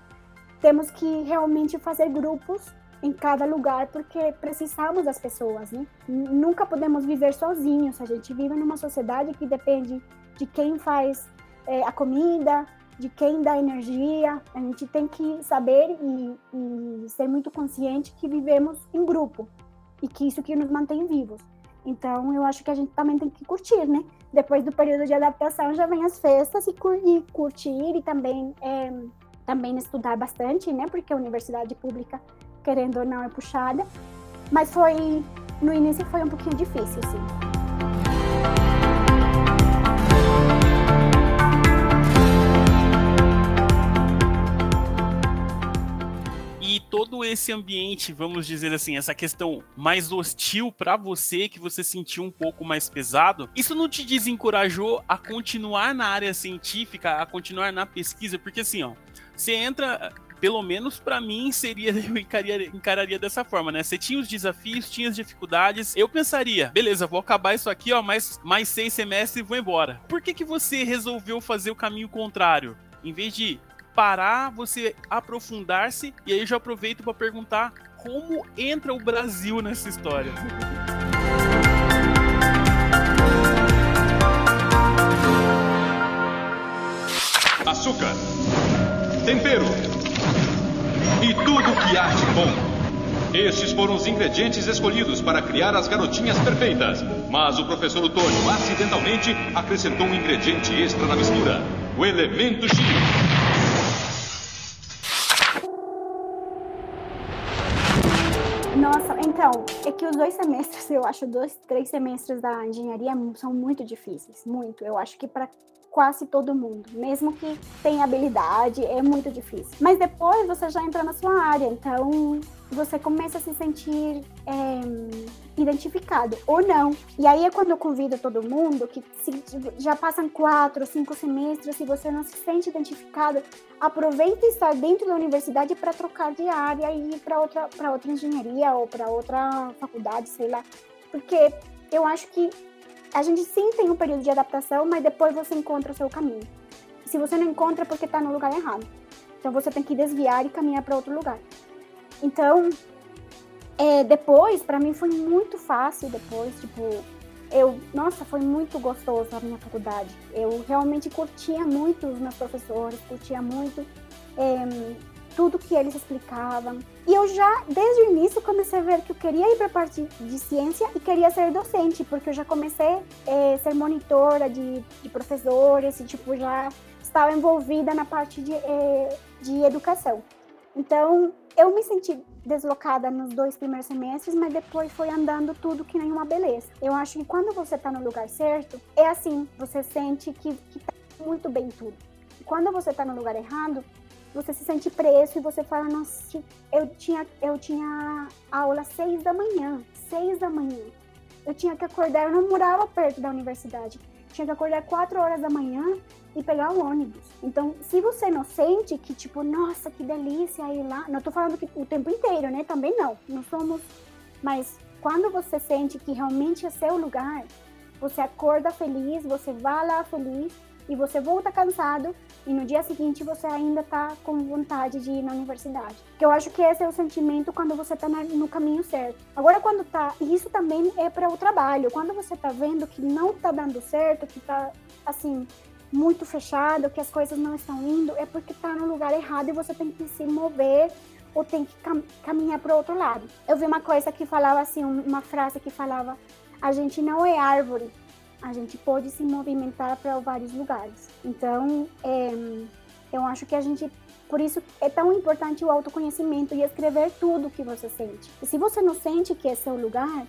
temos que realmente fazer grupos em cada lugar porque precisamos das pessoas, né? Nunca podemos viver sozinhos. A gente vive numa sociedade que depende de quem faz é, a comida, de quem dá energia. A gente tem que saber e, e ser muito consciente que vivemos em grupo e que isso que nos mantém vivos. Então, eu acho que a gente também tem que curtir, né? Depois do período de adaptação, já vem as festas e, cur curtir e também, é, também estudar bastante, né? Porque a universidade pública, querendo ou não, é puxada. Mas foi, no início foi um pouquinho difícil, sim. Esse ambiente, vamos dizer assim, essa questão mais hostil para você, que você sentiu um pouco mais pesado, isso não te desencorajou a continuar na área científica, a continuar na pesquisa? Porque assim, ó, você entra pelo menos para mim seria (laughs) eu encararia, encararia, dessa forma, né? Você tinha os desafios, tinha as dificuldades. Eu pensaria, beleza, vou acabar isso aqui, ó, mais mais seis semestres e vou embora. Por que que você resolveu fazer o caminho contrário? Em vez de parar, você aprofundar-se e aí eu já aproveito para perguntar como entra o Brasil nessa história. Açúcar, tempero e tudo que há de bom. Estes foram os ingredientes escolhidos para criar as garotinhas perfeitas. Mas o professor Otônio acidentalmente acrescentou um ingrediente extra na mistura: o elemento X. Nossa, então, é que os dois semestres, (laughs) eu acho, dois, três semestres da engenharia são muito difíceis, muito. Eu acho que para quase todo mundo, mesmo que tenha habilidade, é muito difícil. Mas depois você já entra na sua área, então você começa a se sentir é, identificado ou não. E aí é quando eu convido todo mundo que se já passam quatro, cinco semestres e você não se sente identificado, aproveite estar dentro da universidade para trocar de área e ir para outra, outra engenharia ou para outra faculdade, sei lá. Porque eu acho que a gente sim tem um período de adaptação, mas depois você encontra o seu caminho. Se você não encontra, é porque está no lugar errado. Então você tem que desviar e caminhar para outro lugar. Então, é, depois, para mim foi muito fácil depois, tipo, eu, nossa, foi muito gostoso a minha faculdade. Eu realmente curtia muito os meus professores, curtia muito é, tudo que eles explicavam. E eu já, desde o início, comecei a ver que eu queria ir para a parte de ciência e queria ser docente, porque eu já comecei a é, ser monitora de, de professores e, tipo, já estava envolvida na parte de, é, de educação. Então, eu me senti deslocada nos dois primeiros semestres, mas depois foi andando tudo que nem uma beleza. Eu acho que quando você está no lugar certo, é assim, você sente que, que tá muito bem tudo. Quando você está no lugar errado, você se sente preso e você fala, nossa, eu tinha, eu tinha aula às seis da manhã, seis da manhã. Eu tinha que acordar, eu não morava perto da universidade. Tinha que acordar quatro horas da manhã e pegar o ônibus. Então, se você não sente que, tipo, nossa, que delícia ir lá. Não tô falando que o tempo inteiro, né? Também não. Não somos. Mas quando você sente que realmente é seu lugar, você acorda feliz, você vai lá feliz e você volta cansado e no dia seguinte você ainda tá com vontade de ir na universidade. Que eu acho que esse é o sentimento quando você tá no caminho certo. Agora quando tá, e isso também é para o trabalho. Quando você tá vendo que não tá dando certo, que tá assim, muito fechado, que as coisas não estão indo, é porque tá no lugar errado e você tem que se mover ou tem que cam caminhar para o outro lado. Eu vi uma coisa que falava assim, uma frase que falava: a gente não é árvore, a gente pode se movimentar para vários lugares. Então, é, eu acho que a gente, por isso é tão importante o autoconhecimento e escrever tudo o que você sente. E se você não sente que é seu lugar,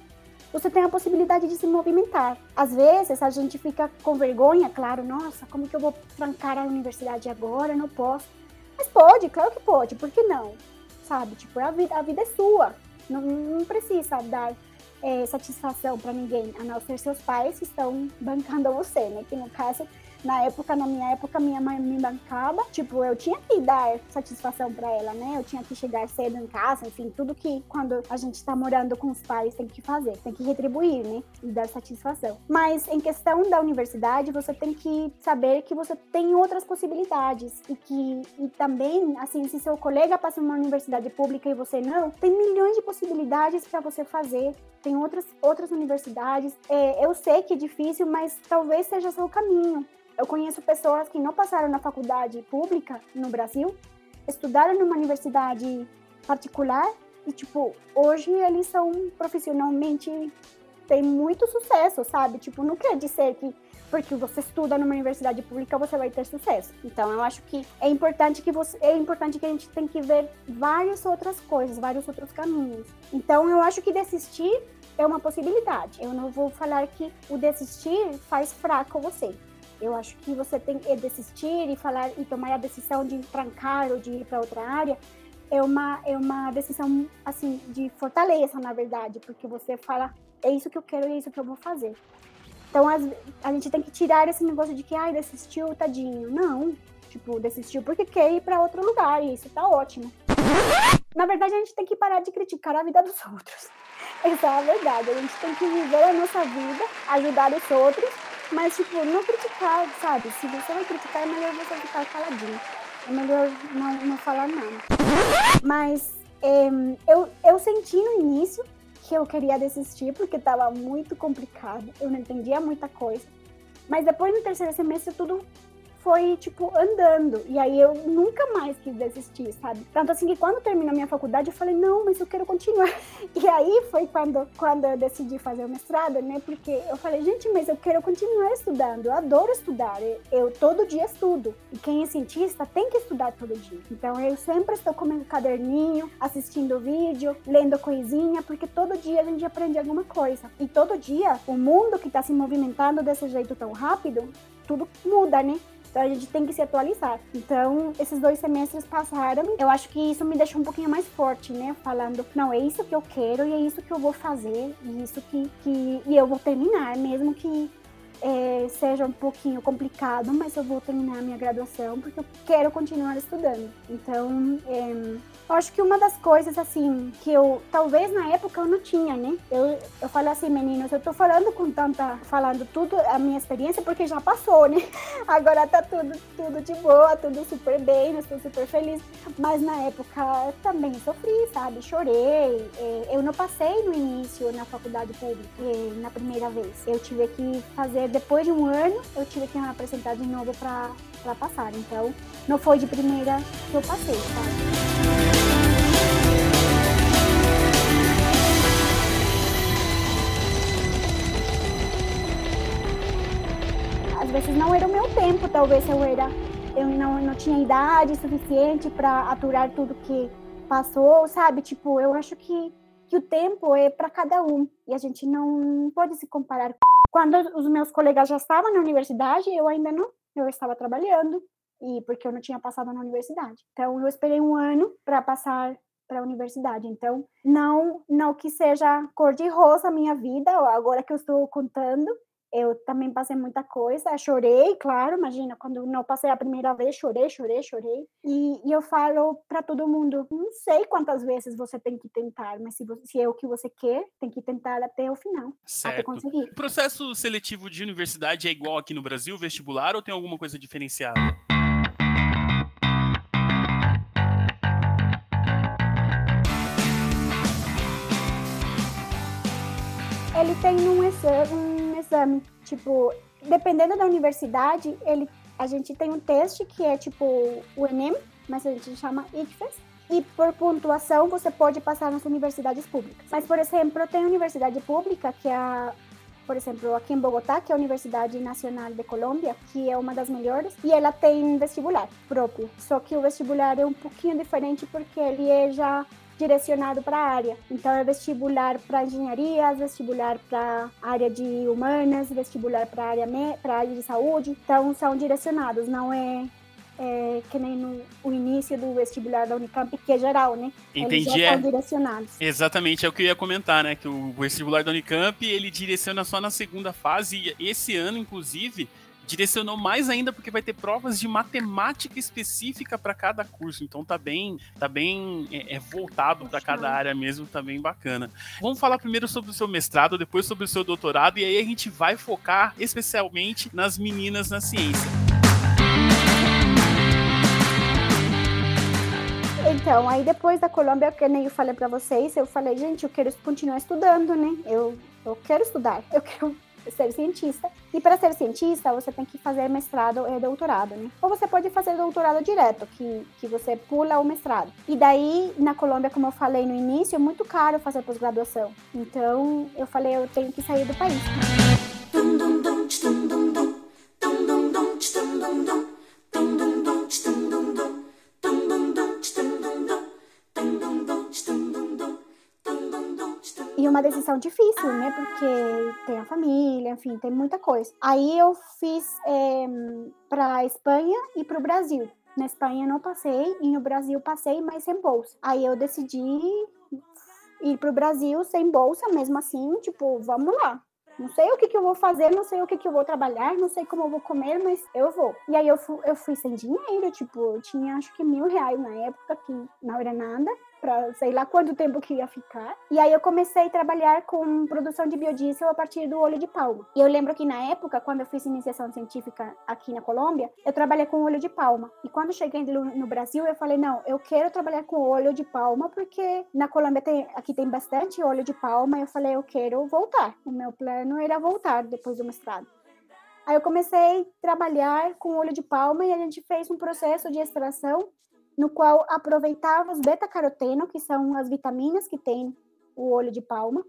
você tem a possibilidade de se movimentar. Às vezes a gente fica com vergonha, claro, nossa, como que eu vou trancar a universidade agora? Não posso. Mas pode, claro que pode, por que não? Sabe? Tipo, a vida, a vida é sua. Não, não precisa dar é, satisfação para ninguém, a não ser seus pais que estão bancando você, né? Que no caso na época, na minha época, minha mãe me bancava. Tipo, eu tinha que dar satisfação para ela, né? Eu tinha que chegar cedo em casa, enfim, tudo que quando a gente tá morando com os pais tem que fazer, tem que retribuir, né? E dar satisfação. Mas em questão da universidade, você tem que saber que você tem outras possibilidades e que e também, assim, se seu colega passa em uma universidade pública e você não, tem milhões de possibilidades para você fazer. Tem outras outras universidades. É, eu sei que é difícil, mas talvez seja seu caminho. Eu conheço pessoas que não passaram na faculdade pública no Brasil, estudaram numa universidade particular e, tipo, hoje eles são profissionalmente têm muito sucesso, sabe? Tipo, não quer dizer que porque você estuda numa universidade pública você vai ter sucesso. Então, eu acho que é importante que você é importante que a gente tem que ver várias outras coisas, vários outros caminhos. Então, eu acho que desistir é uma possibilidade. Eu não vou falar que o desistir faz fraco você. Eu acho que você tem que desistir e falar e tomar a decisão de trancar ou de ir para outra área é uma, é uma decisão, assim, de fortaleza, na verdade, porque você fala, é isso que eu quero é isso que eu vou fazer. Então, as, a gente tem que tirar esse negócio de que, ai, desistiu, tadinho. Não, tipo, desistiu porque quer ir para outro lugar e isso tá ótimo. Na verdade, a gente tem que parar de criticar a vida dos outros. (laughs) Essa é a verdade. A gente tem que viver a nossa vida, ajudar os outros, mas, tipo, não criticar, sabe? Se você vai criticar, é melhor você ficar caladinho. É melhor não, não falar nada. Mas é, eu, eu senti no início que eu queria desistir porque estava muito complicado. Eu não entendia muita coisa. Mas depois no terceiro semestre tudo foi, tipo, andando. E aí eu nunca mais quis desistir, sabe? Tanto assim que quando terminou minha faculdade, eu falei, não, mas eu quero continuar. (laughs) E aí foi quando, quando eu decidi fazer o mestrado, né? Porque eu falei, gente, mas eu quero continuar estudando. Eu adoro estudar. Eu todo dia estudo. E quem é cientista tem que estudar todo dia. Então eu sempre estou com meu caderninho, assistindo vídeo, lendo coisinha, porque todo dia a gente aprende alguma coisa. E todo dia, o mundo que está se movimentando desse jeito tão rápido, tudo muda, né? Então a gente tem que se atualizar. Então, esses dois semestres passaram, eu acho que isso me deixou um pouquinho mais forte, né? Falando, não, é isso que eu quero e é isso que eu vou fazer, e isso que, que e eu vou terminar, mesmo que é, seja um pouquinho complicado, mas eu vou terminar a minha graduação porque eu quero continuar estudando. Então, é, eu acho que uma das coisas, assim, que eu, talvez na época eu não tinha, né? Eu, eu falo assim, meninos, eu tô falando com tanta, falando tudo a minha experiência porque já passou, né? (laughs) Agora tá tudo, tudo de boa, tudo super bem, eu estou super feliz. Mas na época eu também sofri, sabe? Chorei. É, eu não passei no início na faculdade pública, é, na primeira vez. Eu tive que fazer, depois de um ano, eu tive que me apresentar de novo para passar. Então, não foi de primeira que eu passei, sabe? Vezes não era o meu tempo, talvez eu era eu não, não tinha idade suficiente para aturar tudo que passou, sabe? Tipo, eu acho que, que o tempo é para cada um e a gente não pode se comparar. Quando os meus colegas já estavam na universidade, eu ainda não, eu estava trabalhando e porque eu não tinha passado na universidade. Então eu esperei um ano para passar para a universidade. Então, não não que seja cor de rosa a minha vida, agora que eu estou contando, eu também passei muita coisa, chorei, claro, imagina, quando não passei a primeira vez, chorei, chorei, chorei. E, e eu falo para todo mundo, não sei quantas vezes você tem que tentar, mas se, você, se é o que você quer, tem que tentar até o final, certo. até conseguir. O processo seletivo de universidade é igual aqui no Brasil, vestibular, ou tem alguma coisa diferenciada? Ele tem um exame exame. Tipo, dependendo da universidade, ele, a gente tem um teste que é tipo o Enem, mas a gente chama ICFES. E por pontuação você pode passar nas universidades públicas. Mas, por exemplo, tem universidade pública que é a por exemplo, aqui em Bogotá, que é a Universidade Nacional de Colômbia, que é uma das melhores, e ela tem vestibular próprio. Só que o vestibular é um pouquinho diferente porque ele é já direcionado para a área. Então é vestibular para engenharia, vestibular para área de humanas, vestibular para área para área de saúde. Então são direcionados, não é é, que nem no o início do vestibular da Unicamp, que é geral, né? Entendi. Eles é... direcionados. Exatamente, é o que eu ia comentar, né? Que o vestibular da Unicamp, ele direciona só na segunda fase, e esse ano, inclusive, direcionou mais ainda porque vai ter provas de matemática específica para cada curso. Então tá bem, tá bem é, é voltado para cada área mesmo, tá bem bacana. Vamos falar primeiro sobre o seu mestrado, depois sobre o seu doutorado e aí a gente vai focar especialmente nas meninas na ciência. Então, aí depois da Colômbia, que nem eu falei para vocês, eu falei, gente, eu quero continuar estudando, né? Eu, eu quero estudar, eu quero ser cientista. E para ser cientista, você tem que fazer mestrado e doutorado, né? Ou você pode fazer doutorado direto, que, que você pula o mestrado. E daí, na Colômbia, como eu falei no início, é muito caro fazer pós-graduação. Então, eu falei, eu tenho que sair do país. E uma decisão difícil, né? Porque tem a família, enfim, tem muita coisa. Aí eu fiz é, para a Espanha e para o Brasil. Na Espanha não passei e no Brasil passei, mas sem bolsa. Aí eu decidi ir para o Brasil sem bolsa, mesmo assim, tipo, vamos lá. Não sei o que, que eu vou fazer, não sei o que, que eu vou trabalhar, não sei como eu vou comer, mas eu vou. E aí eu fui, eu fui sem dinheiro, tipo, eu tinha acho que mil reais na época, que não era nada para sei lá quanto tempo que ia ficar. E aí eu comecei a trabalhar com produção de biodiesel a partir do óleo de palma. E eu lembro que na época, quando eu fiz iniciação científica aqui na Colômbia, eu trabalhei com óleo de palma. E quando cheguei no Brasil, eu falei, não, eu quero trabalhar com óleo de palma porque na Colômbia tem, aqui tem bastante óleo de palma. Eu falei, eu quero voltar. O meu plano era voltar depois do mestrado. Aí eu comecei a trabalhar com óleo de palma e a gente fez um processo de extração no qual aproveitava os beta-caroteno, que são as vitaminas que tem o óleo de palma,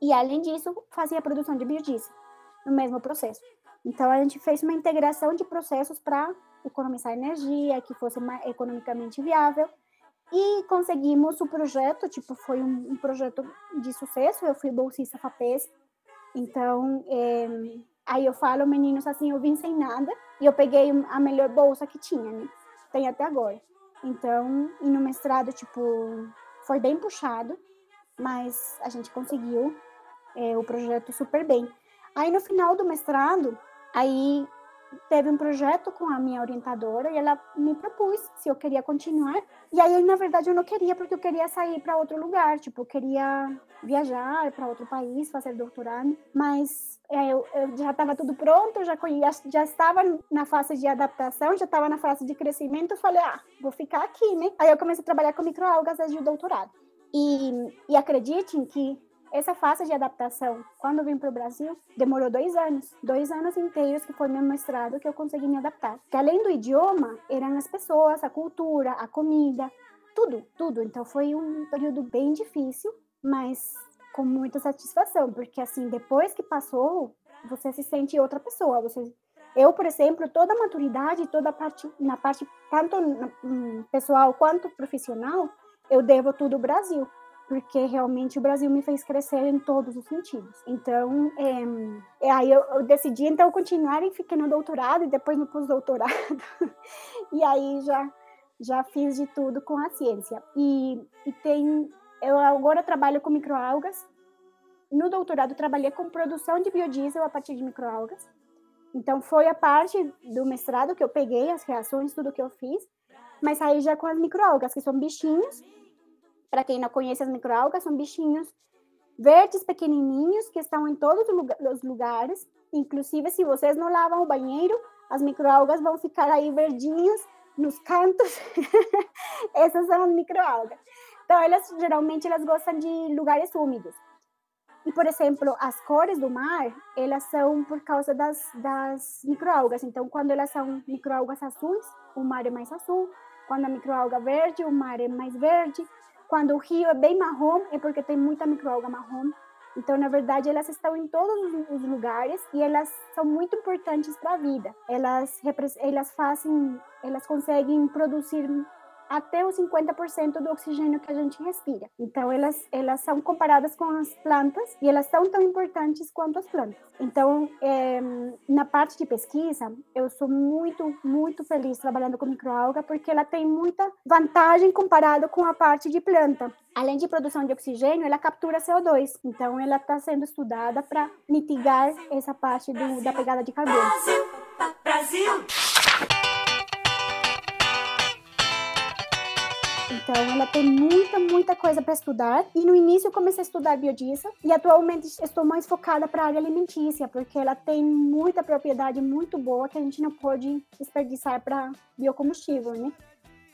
e além disso fazia a produção de biodiesel no mesmo processo. Então a gente fez uma integração de processos para economizar energia, que fosse mais economicamente viável, e conseguimos o projeto, tipo, foi um, um projeto de sucesso, eu fui bolsista FAPES, então, é, aí eu falo, meninos, assim, eu vim sem nada, e eu peguei a melhor bolsa que tinha, né? Tem até agora. Então, e no mestrado, tipo, foi bem puxado, mas a gente conseguiu é, o projeto super bem. Aí no final do mestrado, aí teve um projeto com a minha orientadora e ela me propôs se eu queria continuar. E aí, na verdade, eu não queria porque eu queria sair para outro lugar, tipo, eu queria viajar para outro país, fazer doutorado, mas é, eu, eu, já estava tudo pronto, já, já estava na fase de adaptação, já estava na fase de crescimento, eu falei, ah, vou ficar aqui, né? Aí eu comecei a trabalhar com microalgas desde o doutorado. E, e acreditem que essa fase de adaptação, quando eu vim para o Brasil, demorou dois anos. Dois anos inteiros que foi meu mestrado que eu consegui me adaptar. Que além do idioma, eram as pessoas, a cultura, a comida, tudo, tudo. Então foi um período bem difícil, mas com muita satisfação, porque assim, depois que passou, você se sente outra pessoa. Você eu, por exemplo, toda a maturidade, toda a parte na parte tanto hum, pessoal quanto profissional, eu devo tudo ao Brasil porque realmente o Brasil me fez crescer em todos os sentidos. Então, é, aí eu, eu, decidi então continuar e fiquei no doutorado e depois no pós-doutorado. (laughs) e aí já já fiz de tudo com a ciência. E, e tem eu agora trabalho com microalgas. No doutorado trabalhei com produção de biodiesel a partir de microalgas. Então foi a parte do mestrado que eu peguei as reações, tudo que eu fiz, mas aí já com as microalgas, que são bichinhos para quem não conhece as microalgas, são bichinhos verdes pequenininhos que estão em todos os lugares. Inclusive, se vocês não lavam o banheiro, as microalgas vão ficar aí verdinhas nos cantos. (laughs) Essas são as microalgas. Então, elas geralmente elas gostam de lugares úmidos. E, por exemplo, as cores do mar, elas são por causa das, das microalgas. Então, quando elas são microalgas azuis, o mar é mais azul. Quando a microalga verde, o mar é mais verde. Quando o rio é bem marrom, é porque tem muita microalga marrom. Então, na verdade, elas estão em todos os lugares e elas são muito importantes para a vida. Elas, elas fazem, elas conseguem produzir até os 50% do oxigênio que a gente respira. Então, elas, elas são comparadas com as plantas e elas são tão importantes quanto as plantas. Então, é, na parte de pesquisa, eu sou muito, muito feliz trabalhando com microalga porque ela tem muita vantagem comparado com a parte de planta. Além de produção de oxigênio, ela captura CO2. Então, ela está sendo estudada para mitigar essa parte do, da pegada de carbono. Brasil! Brasil! Então, ela tem muita, muita coisa para estudar. E no início eu comecei a estudar biodiesel e atualmente estou mais focada para a área alimentícia, porque ela tem muita propriedade muito boa que a gente não pode desperdiçar para biocombustível, né?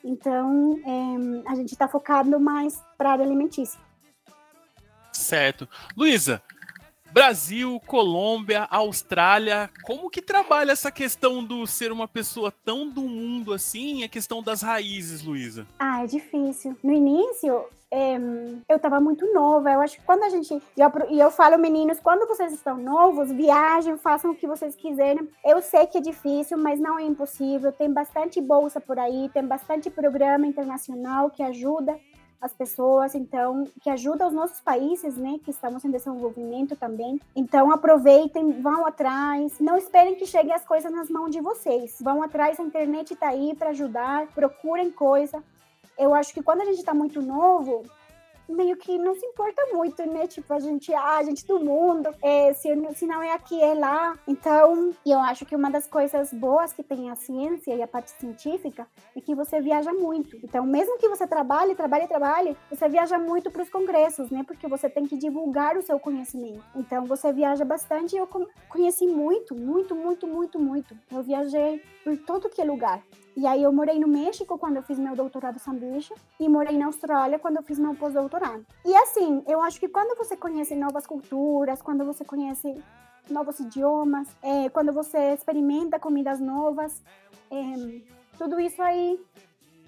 Então, é, a gente está focado mais para a área alimentícia. Certo. Luísa, Brasil, Colômbia, Austrália, como que trabalha essa questão do ser uma pessoa tão do mundo assim, a questão das raízes, Luísa? Ah, é difícil. No início, é, eu estava muito nova. Eu acho que quando a gente. E eu falo, meninos, quando vocês estão novos, viajem, façam o que vocês quiserem. Eu sei que é difícil, mas não é impossível. Tem bastante bolsa por aí, tem bastante programa internacional que ajuda as pessoas, então, que ajuda os nossos países, né, que estamos em desenvolvimento também. Então, aproveitem, vão atrás, não esperem que cheguem as coisas nas mãos de vocês. Vão atrás, a internet está aí para ajudar, procurem coisa. Eu acho que quando a gente está muito novo, meio que não se importa muito, né? Tipo, a gente, ah, a gente do mundo, é, se, se não é aqui, é lá. Então, eu acho que uma das coisas boas que tem a ciência e a parte científica é que você viaja muito. Então, mesmo que você trabalhe, trabalhe, trabalhe, você viaja muito para os congressos, né? Porque você tem que divulgar o seu conhecimento. Então, você viaja bastante e eu conheci muito, muito, muito, muito, muito. Eu viajei por todo que é lugar. E aí eu morei no México quando eu fiz meu doutorado sanduíche e morei na Austrália quando eu fiz meu pós-doutorado. E assim, eu acho que quando você conhece novas culturas, quando você conhece novos idiomas, é, quando você experimenta comidas novas, é, tudo isso aí,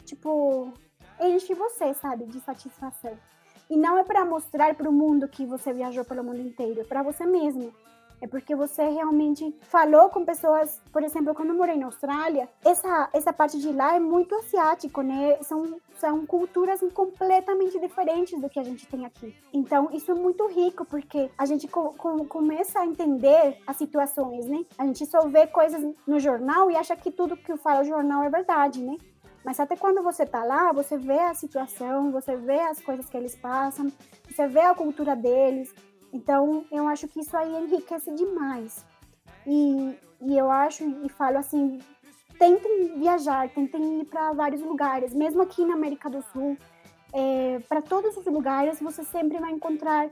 tipo, enche você, sabe, de satisfação. E não é para mostrar para o mundo que você viajou pelo mundo inteiro, é para você mesmo é porque você realmente falou com pessoas, por exemplo, quando eu morei na Austrália, essa, essa parte de lá é muito asiático, né? São, são culturas completamente diferentes do que a gente tem aqui. Então, isso é muito rico, porque a gente co co começa a entender as situações, né? A gente só vê coisas no jornal e acha que tudo que fala o jornal é verdade, né? Mas até quando você tá lá, você vê a situação, você vê as coisas que eles passam, você vê a cultura deles, então, eu acho que isso aí enriquece demais. E, e eu acho e falo assim, tentem viajar, tentem ir para vários lugares, mesmo aqui na América do Sul, é, para todos os lugares você sempre vai encontrar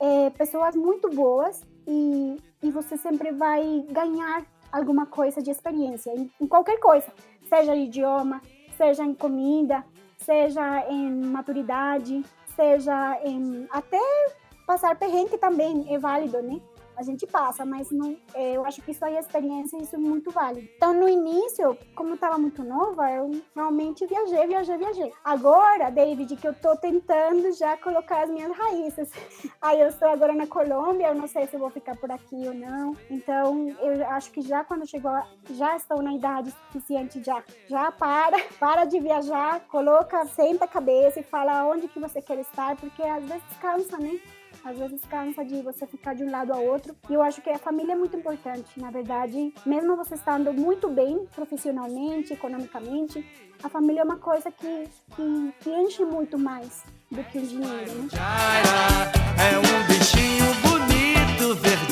é, pessoas muito boas e, e você sempre vai ganhar alguma coisa de experiência em, em qualquer coisa, seja idioma, seja em comida, seja em maturidade, seja em até passar perrengue também é válido, né? a gente passa, mas não, é, eu acho que isso aí é experiência isso é muito válido. Então, no início, como eu estava muito nova, eu realmente viajei, viajei, viajei. Agora, David, que eu estou tentando já colocar as minhas raízes. (laughs) Aí eu estou agora na Colômbia, eu não sei se vou ficar por aqui ou não. Então, eu acho que já quando chegou, já estou na idade suficiente já. Já para, (laughs) para de viajar, coloca, senta a cabeça e fala onde que você quer estar, porque às vezes cansa, né? Às vezes cansa de você ficar de um lado a outro. E eu acho que a família é muito importante. Na verdade, mesmo você estando muito bem profissionalmente, economicamente, a família é uma coisa que, que, que enche muito mais do que o dinheiro. Né? É um bichinho bonito, verdinho,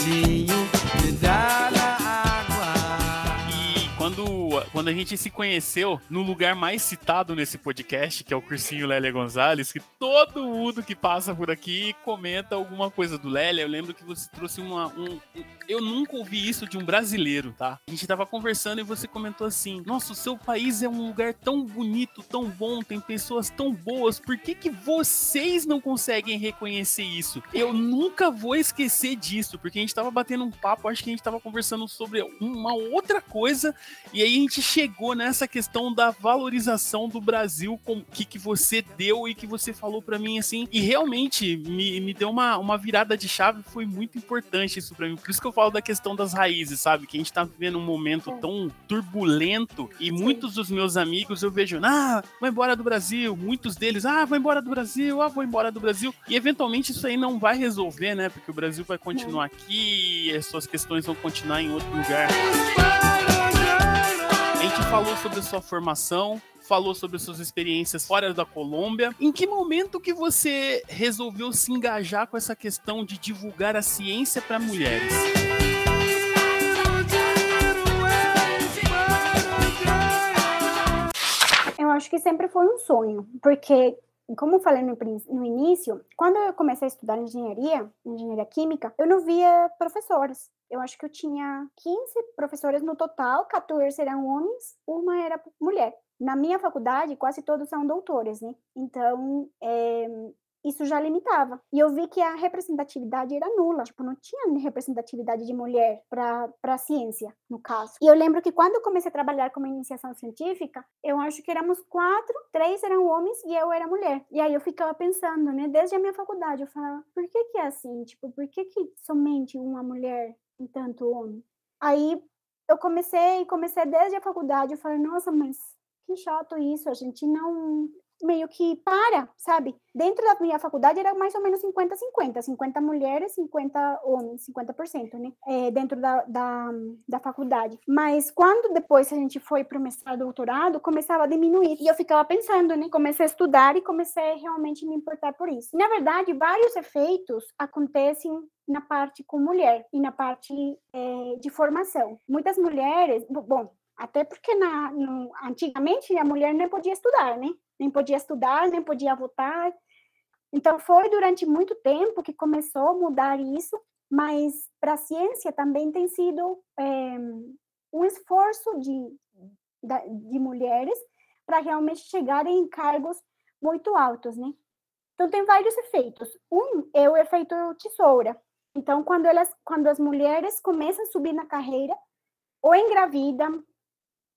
quando a gente se conheceu no lugar mais citado nesse podcast, que é o cursinho Lélia Gonzalez, que todo mundo que passa por aqui comenta alguma coisa do Lélia. Eu lembro que você trouxe uma. Um, eu nunca ouvi isso de um brasileiro, tá? A gente tava conversando e você comentou assim: Nossa, o seu país é um lugar tão bonito, tão bom, tem pessoas tão boas, por que, que vocês não conseguem reconhecer isso? Eu nunca vou esquecer disso, porque a gente tava batendo um papo, acho que a gente tava conversando sobre uma outra coisa, e aí gente chegou nessa questão da valorização do Brasil com o que, que você deu e que você falou para mim assim. E realmente me, me deu uma, uma virada de chave, foi muito importante isso para mim. Por isso que eu falo da questão das raízes, sabe? Que a gente tá vivendo um momento é. tão turbulento e muitos dos meus amigos eu vejo, ah, vou embora do Brasil. Muitos deles, ah, vou embora do Brasil, ah, vou embora do Brasil. E eventualmente isso aí não vai resolver, né? Porque o Brasil vai continuar aqui e as suas questões vão continuar em outro lugar gente falou sobre sua formação, falou sobre suas experiências fora da Colômbia. Em que momento que você resolveu se engajar com essa questão de divulgar a ciência para mulheres? Eu acho que sempre foi um sonho, porque como eu falei no, no, início, quando eu comecei a estudar engenharia, engenharia química, eu não via professores. Eu acho que eu tinha 15 professores no total, 14 eram homens, uma era mulher. Na minha faculdade, quase todos são doutores, né? Então, é, isso já limitava. E eu vi que a representatividade era nula, tipo, não tinha representatividade de mulher para a ciência, no caso. E eu lembro que quando eu comecei a trabalhar como iniciação científica, eu acho que éramos quatro, três eram homens e eu era mulher. E aí eu ficava pensando, né, desde a minha faculdade, eu falava, por que que é assim? Tipo, por que que somente uma mulher e tanto homem? Aí eu comecei, comecei desde a faculdade, eu falei, nossa, mas que chato isso, a gente não meio que para, sabe? Dentro da minha faculdade era mais ou menos 50-50, 50 mulheres, 50 homens, 50%, né? É, dentro da, da, da faculdade. Mas quando depois a gente foi para o mestrado, doutorado, começava a diminuir. E eu ficava pensando, né? Comecei a estudar e comecei realmente me importar por isso. Na verdade, vários efeitos acontecem na parte com mulher e na parte é, de formação. Muitas mulheres, bom, até porque na, no, antigamente a mulher nem podia estudar, né? Nem podia estudar, nem podia votar. Então foi durante muito tempo que começou a mudar isso, mas para a ciência também tem sido é, um esforço de, de mulheres para realmente chegarem em cargos muito altos, né? Então tem vários efeitos. Um é o efeito tesoura. Então quando elas, quando as mulheres começam a subir na carreira, ou engravidam,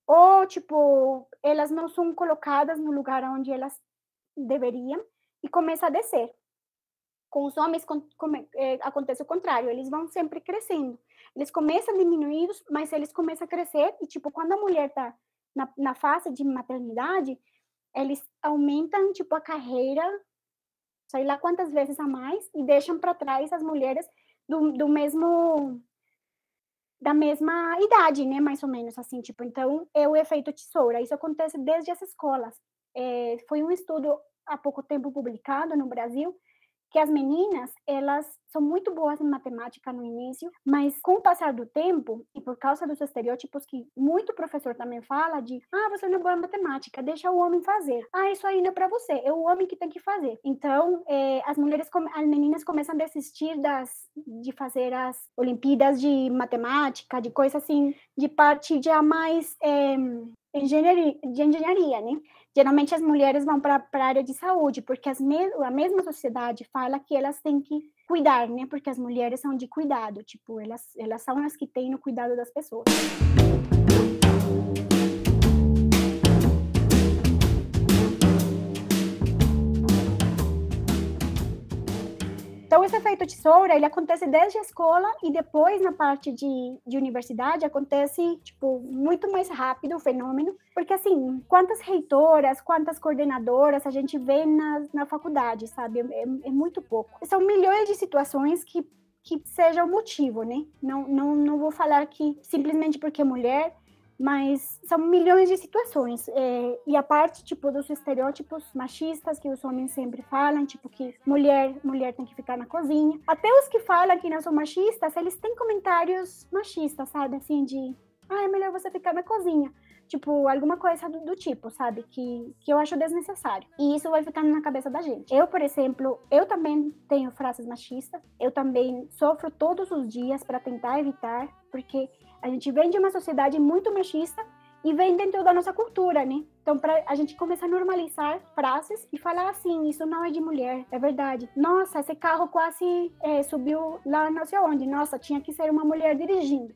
ou tipo elas não são colocadas no lugar onde elas deveriam e começa a descer. Com os homens com, com, é, acontece o contrário, eles vão sempre crescendo. Eles começam diminuídos, mas eles começam a crescer e tipo quando a mulher está na, na fase de maternidade, eles aumentam tipo a carreira, sei lá quantas vezes a mais e deixam para trás as mulheres do, do mesmo da mesma idade, né, mais ou menos, assim, tipo, então, é o efeito tesoura, isso acontece desde as escolas. É, foi um estudo há pouco tempo publicado no Brasil, que as meninas, elas são muito boas em matemática no início, mas com o passar do tempo, e por causa dos estereótipos que muito professor também fala de, ah, você não é boa em matemática, deixa o homem fazer. Ah, isso aí não é para você, é o homem que tem que fazer. Então, é, as mulheres, as meninas começam a desistir das, de fazer as Olimpíadas de matemática, de coisas assim, de parte já mais é, engenharia, de engenharia, né? Geralmente as mulheres vão para a área de saúde, porque as me a mesma sociedade fala que elas têm que cuidar, né? Porque as mulheres são de cuidado, tipo, elas, elas são as que têm o cuidado das pessoas. Esse efeito tesoura, ele acontece desde a escola e depois na parte de, de universidade acontece, tipo, muito mais rápido o fenômeno, porque, assim, quantas reitoras, quantas coordenadoras a gente vê na, na faculdade, sabe? É, é muito pouco. São milhões de situações que que seja o motivo, né? Não, não, não vou falar que simplesmente porque é mulher, mas são milhões de situações. É, e a parte, tipo, dos estereótipos machistas que os homens sempre falam, tipo, que mulher, mulher tem que ficar na cozinha. Até os que falam que não são machistas, eles têm comentários machistas, sabe? Assim, de, ah, é melhor você ficar na cozinha. Tipo, alguma coisa do, do, tipo, sabe? Que, que eu acho desnecessário. E isso vai ficando na cabeça da gente. Eu, por exemplo, eu também tenho frases machistas. Eu também sofro todos os dias para tentar evitar, porque a gente vem de uma sociedade muito machista e vem dentro da nossa cultura, né? Então, para a gente começar a normalizar frases e falar assim, isso não é de mulher, é verdade. Nossa, esse carro quase é, subiu lá não sei onde. Nossa, tinha que ser uma mulher dirigindo.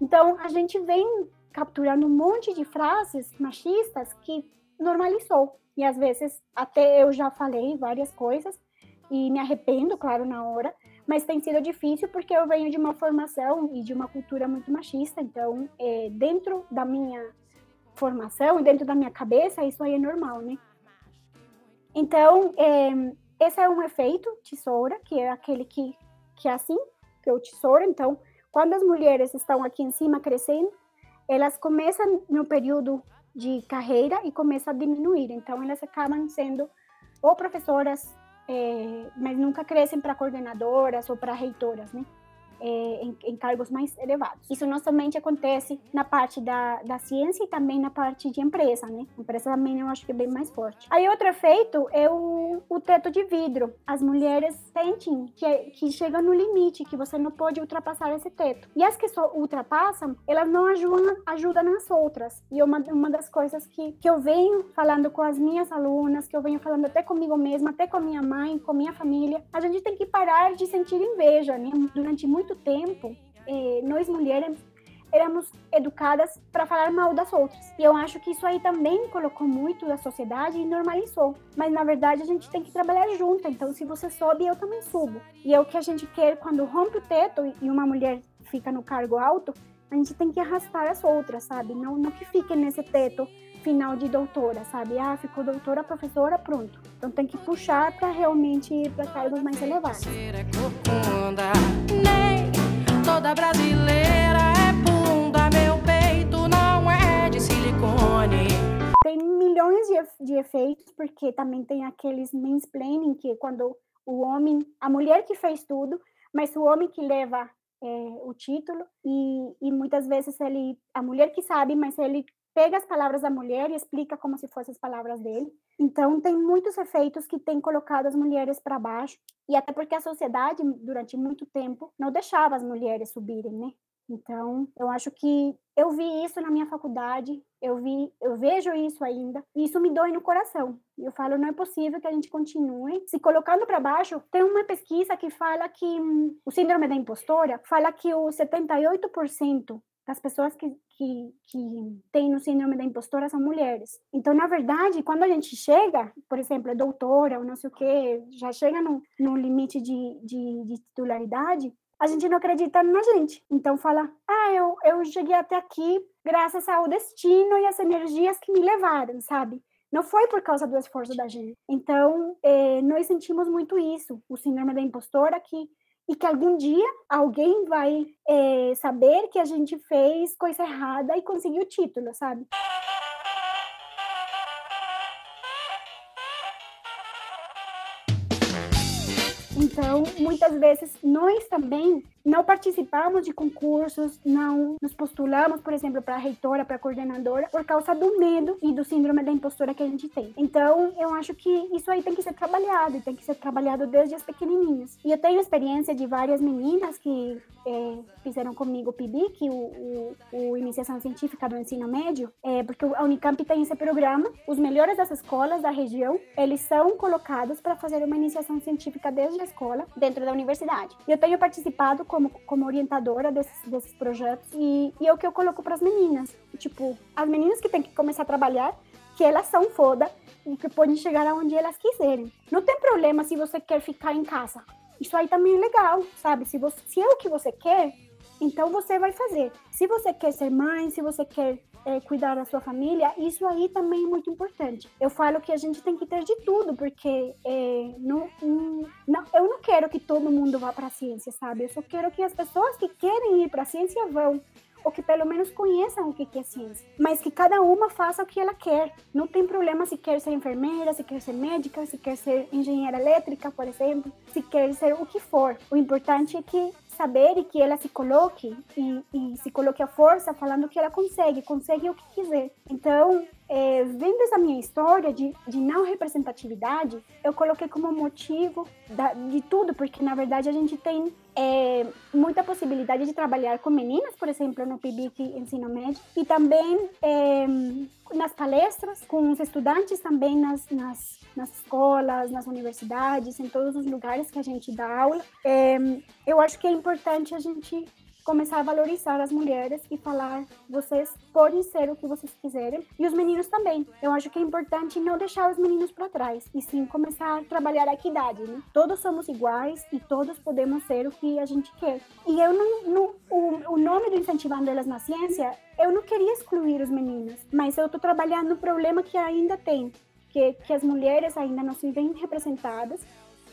Então, a gente vem capturando um monte de frases machistas que normalizou. E às vezes, até eu já falei várias coisas e me arrependo, claro, na hora, mas tem sido difícil porque eu venho de uma formação e de uma cultura muito machista, então é, dentro da minha formação e dentro da minha cabeça isso aí é normal, né? Então é, esse é um efeito tesoura, que é aquele que que é assim, que é o tesouro. Então, quando as mulheres estão aqui em cima crescendo, elas começam no período de carreira e começam a diminuir. Então, elas acabam sendo ou professoras é, mas nunca crescem para coordenadoras ou para reitoras, né? É, em, em, cargos mais elevados. Isso não somente acontece na parte da, da ciência e também na parte de empresa, né? Empresa também eu acho que é bem mais forte. Aí outro efeito é o, o teto de vidro. As mulheres sentem que, que chegam no limite, que você não pode ultrapassar esse teto. E as que só ultrapassam, elas não ajudam, ajudam nas outras. E uma, uma das coisas que, que eu venho falando com as minhas alunas, que eu venho falando até comigo mesma, até com minha mãe, com minha família, a gente tem que parar de sentir inveja, né? Durante muito muito tempo, eh, nós mulheres éramos educadas para falar mal das outras. E eu acho que isso aí também colocou muito da sociedade e normalizou. Mas na verdade a gente tem que trabalhar junto. Então, se você sobe, eu também subo. E é o que a gente quer quando rompe o teto e uma mulher fica no cargo alto. A gente tem que arrastar as outras, sabe? Não, não que fique nesse teto final de doutora, sabe? Ah, ficou doutora, professora, pronto. Então tem que puxar para realmente ir para cargos mais elevados. Toda brasileira é bunda. Meu peito não é de silicone. Tem milhões de, de efeitos, porque também tem aqueles mansplaining, que é quando o homem, a mulher que fez tudo, mas o homem que leva é, o título, e, e muitas vezes ele, a mulher que sabe, mas ele pega as palavras da mulher e explica como se fossem as palavras dele. Então, tem muitos efeitos que têm colocado as mulheres para baixo, e até porque a sociedade, durante muito tempo, não deixava as mulheres subirem, né? Então, eu acho que eu vi isso na minha faculdade, eu vi, eu vejo isso ainda, e isso me dói no coração. Eu falo, não é possível que a gente continue se colocando para baixo. Tem uma pesquisa que fala que hum, o síndrome da impostora fala que o 78% das pessoas que, que, que têm o síndrome da impostora são mulheres. Então, na verdade, quando a gente chega, por exemplo, é doutora ou não sei o quê, já chega no, no limite de, de, de titularidade, a gente não acredita na gente. Então fala, ah, eu, eu cheguei até aqui graças ao destino e às energias que me levaram, sabe? Não foi por causa do esforço da gente. Então, eh, nós sentimos muito isso, o síndrome da impostora, que, e que algum dia alguém vai eh, saber que a gente fez coisa errada e conseguiu o título, sabe? Então, muitas vezes nós também não participamos de concursos, não nos postulamos, por exemplo, para reitora, para coordenadora, por causa do medo e do síndrome da impostura que a gente tem. Então, eu acho que isso aí tem que ser trabalhado, e tem que ser trabalhado desde as pequenininhas. E eu tenho experiência de várias meninas que é, fizeram comigo o PIBIC, o, o, o Iniciação Científica do Ensino Médio, é, porque a Unicamp tem esse programa, os melhores das escolas da região, eles são colocados para fazer uma iniciação científica desde a escola, dentro da universidade. E eu tenho participado como, como orientadora desses, desses projetos e, e é o que eu coloco para as meninas. Tipo, as meninas que têm que começar a trabalhar, que elas são foda e que podem chegar aonde elas quiserem. Não tem problema se você quer ficar em casa. Isso aí também é legal, sabe? Se, você, se é o que você quer, então você vai fazer. Se você quer ser mãe, se você quer é, cuidar da sua família, isso aí também é muito importante. Eu falo que a gente tem que ter de tudo, porque é, não, não, eu não quero que todo mundo vá para a ciência, sabe? Eu só quero que as pessoas que querem ir para a ciência vão ou que pelo menos conheçam o que é ciência, mas que cada uma faça o que ela quer. Não tem problema se quer ser enfermeira, se quer ser médica, se quer ser engenheira elétrica, por exemplo, se quer ser o que for. O importante é que saber e que ela se coloque e, e, se coloque a força falando que ela consegue, consegue o que quiser. Então, é, vendo essa minha história de, de não representatividade, eu coloquei como motivo da, de tudo, porque na verdade a gente tem é, muita possibilidade de trabalhar com meninas, por exemplo, no PIBIC Ensino Médio, e também é, nas palestras, com os estudantes também nas, nas, nas escolas, nas universidades, em todos os lugares que a gente dá aula. É, eu acho que é importante a gente começar a valorizar as mulheres e falar vocês podem ser o que vocês quiserem e os meninos também. Eu acho que é importante não deixar os meninos para trás e sim começar a trabalhar a equidade, né? Todos somos iguais e todos podemos ser o que a gente quer. E eu não, não o, o nome do incentivando elas na ciência, eu não queria excluir os meninos, mas eu estou trabalhando no problema que ainda tem, que que as mulheres ainda não se veem representadas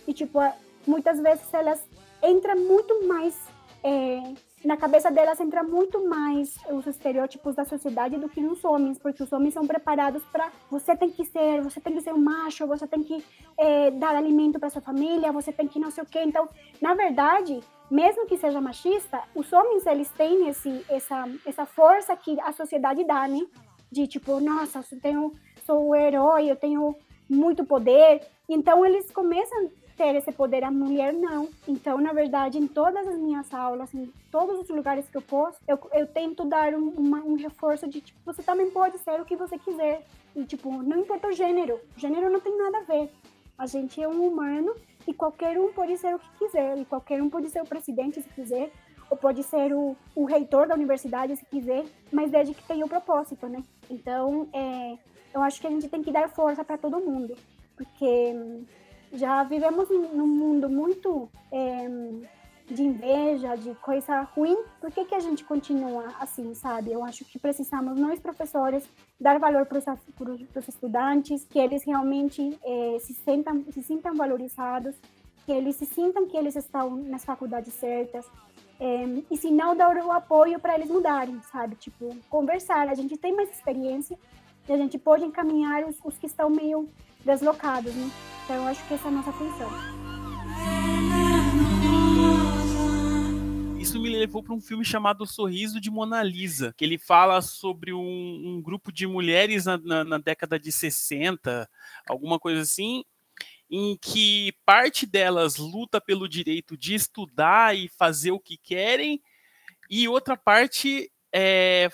e tipo muitas vezes elas entram muito mais é, na cabeça delas entra muito mais os estereótipos da sociedade do que nos homens, porque os homens são preparados para você tem que ser, você tem que ser um macho, você tem que é, dar alimento para sua família, você tem que não sei o quê. Então, na verdade, mesmo que seja machista, os homens eles têm esse, essa, essa força que a sociedade dá, né? De tipo, nossa, eu tenho, sou o herói, eu tenho muito poder. Então eles começam ter esse poder, a mulher não. Então, na verdade, em todas as minhas aulas, em todos os lugares que eu posso, eu, eu tento dar um, uma, um reforço de, tipo, você também pode ser o que você quiser. E, tipo, não importa o gênero. Gênero não tem nada a ver. A gente é um humano e qualquer um pode ser o que quiser. E qualquer um pode ser o presidente, se quiser. Ou pode ser o, o reitor da universidade, se quiser. Mas desde que tenha o propósito, né? Então, é, eu acho que a gente tem que dar força para todo mundo. Porque já vivemos num mundo muito é, de inveja, de coisa ruim, por que, que a gente continua assim, sabe? Eu acho que precisamos, nós professores, dar valor para os estudantes, que eles realmente eh, se, sentam, se sintam valorizados, que eles se sintam que eles estão nas faculdades certas, é, e se não dar o apoio para eles mudarem, sabe? Tipo, conversar. A gente tem mais experiência e a gente pode encaminhar os, os que estão meio deslocados, né? Então, eu acho que essa é a nossa função. Isso me levou para um filme chamado Sorriso de Mona Lisa, que ele fala sobre um, um grupo de mulheres na, na, na década de 60, alguma coisa assim, em que parte delas luta pelo direito de estudar e fazer o que querem, e outra parte é,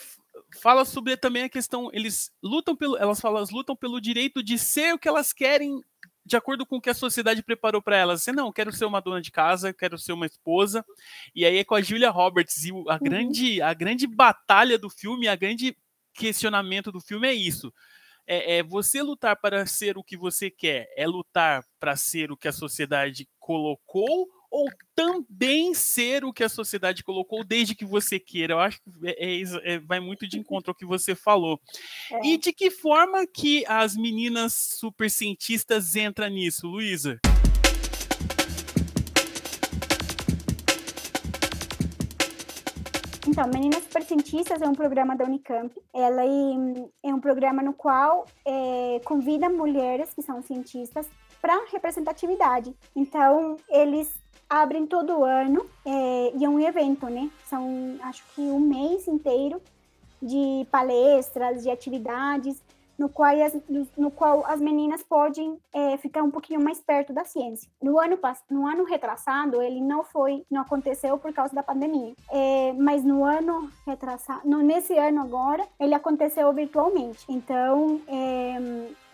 fala sobre também a questão, eles lutam pelo, elas falam, elas lutam pelo direito de ser o que elas querem de acordo com o que a sociedade preparou para elas. Você não, quero ser uma dona de casa, quero ser uma esposa. E aí é com a Julia Roberts e a uhum. grande a grande batalha do filme, a grande questionamento do filme é isso é, é, você lutar para ser o que você quer, é lutar para ser o que a sociedade colocou ou também ser o que a sociedade colocou desde que você queira. Eu acho que é, é, é vai muito de (laughs) encontro ao que você falou. E é. de que forma que as meninas super cientistas entram nisso, Luísa? Então, Meninas Supercientistas é um programa da Unicamp. Ela é um programa no qual é, convida mulheres que são cientistas para representatividade. Então, eles abrem todo ano é, e é um evento, né? São, acho que um mês inteiro de palestras, de atividades no qual as, no qual as meninas podem é, ficar um pouquinho mais perto da ciência. No ano, no ano retrasado, ele não foi, não aconteceu por causa da pandemia, é, mas no ano retrasado, no, nesse ano agora, ele aconteceu virtualmente. Então, é,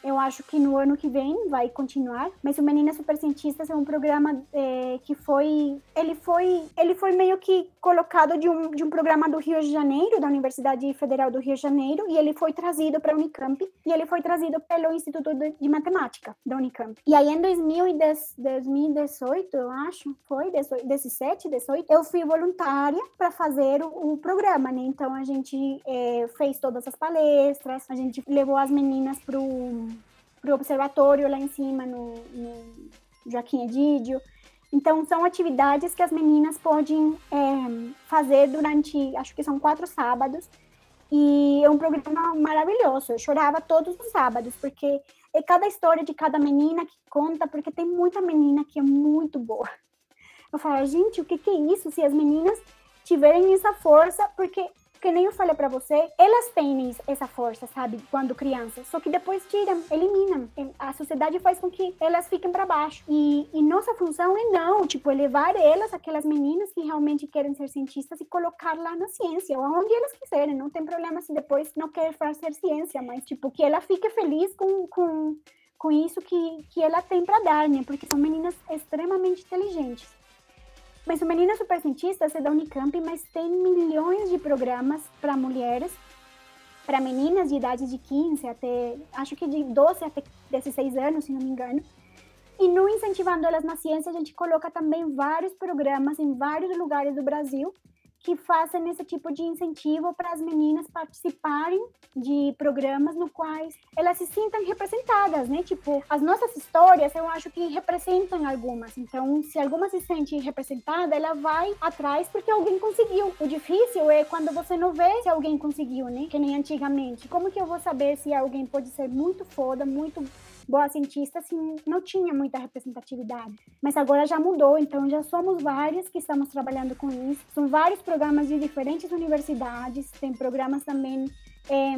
eu acho que no ano que vem vai continuar, mas o Meninas Super Cientistas é um programa é, que foi, ele foi, ele foi meio que colocado de um, de um programa do Rio de Janeiro, da Universidade Federal do Rio de Janeiro, e ele foi trazido para a Unicamp, e ele foi trazido pelo Instituto de, Matemática da Unicamp. E aí em 2010, 2018, eu acho, foi 17, 18, eu fui voluntária para fazer o, o, programa, né? Então a gente é, fez todas as palestras, a gente levou as meninas para para o observatório lá em cima, no, no Joaquim Edídio. Então, são atividades que as meninas podem é, fazer durante, acho que são quatro sábados. E é um programa maravilhoso. Eu chorava todos os sábados, porque é cada história de cada menina que conta, porque tem muita menina que é muito boa. Eu falo, gente, o que, que é isso? Se as meninas tiverem essa força, porque que nem eu falei para você, elas têm essa força, sabe, quando crianças, só que depois tiram, eliminam. A sociedade faz com que elas fiquem para baixo. E, e, nossa função é não, tipo, elevar elas, aquelas meninas que realmente querem ser cientistas e colocar lá na ciência, ou onde elas quiserem. Não tem problema se depois não quer fazer ciência, mas, tipo, que ela fique feliz com, com, com isso que, que ela tem para dar, né? Porque são meninas extremamente inteligentes. Mas o Menina Super Cientista é da Unicamp, mas tem milhões de programas para mulheres, para meninas de idade de 15 até, acho que de 12 até 16 anos, se não me engano. E no Incentivando Elas na Ciência, a gente coloca também vários programas em vários lugares do Brasil que façam esse tipo de incentivo para as meninas participarem de programas no quais elas se sintam representadas, né? Tipo, as nossas histórias, eu acho que representam algumas. Então, se alguma se sente representada, ela vai atrás porque alguém conseguiu. O difícil é quando você não vê se alguém conseguiu, né? Que nem antigamente. Como que eu vou saber se alguém pode ser muito foda, muito boa cientista assim, não tinha muita representatividade. Mas agora já mudou, então já somos várias que estamos trabalhando com isso. São vários programas de diferentes universidades, tem programas também é,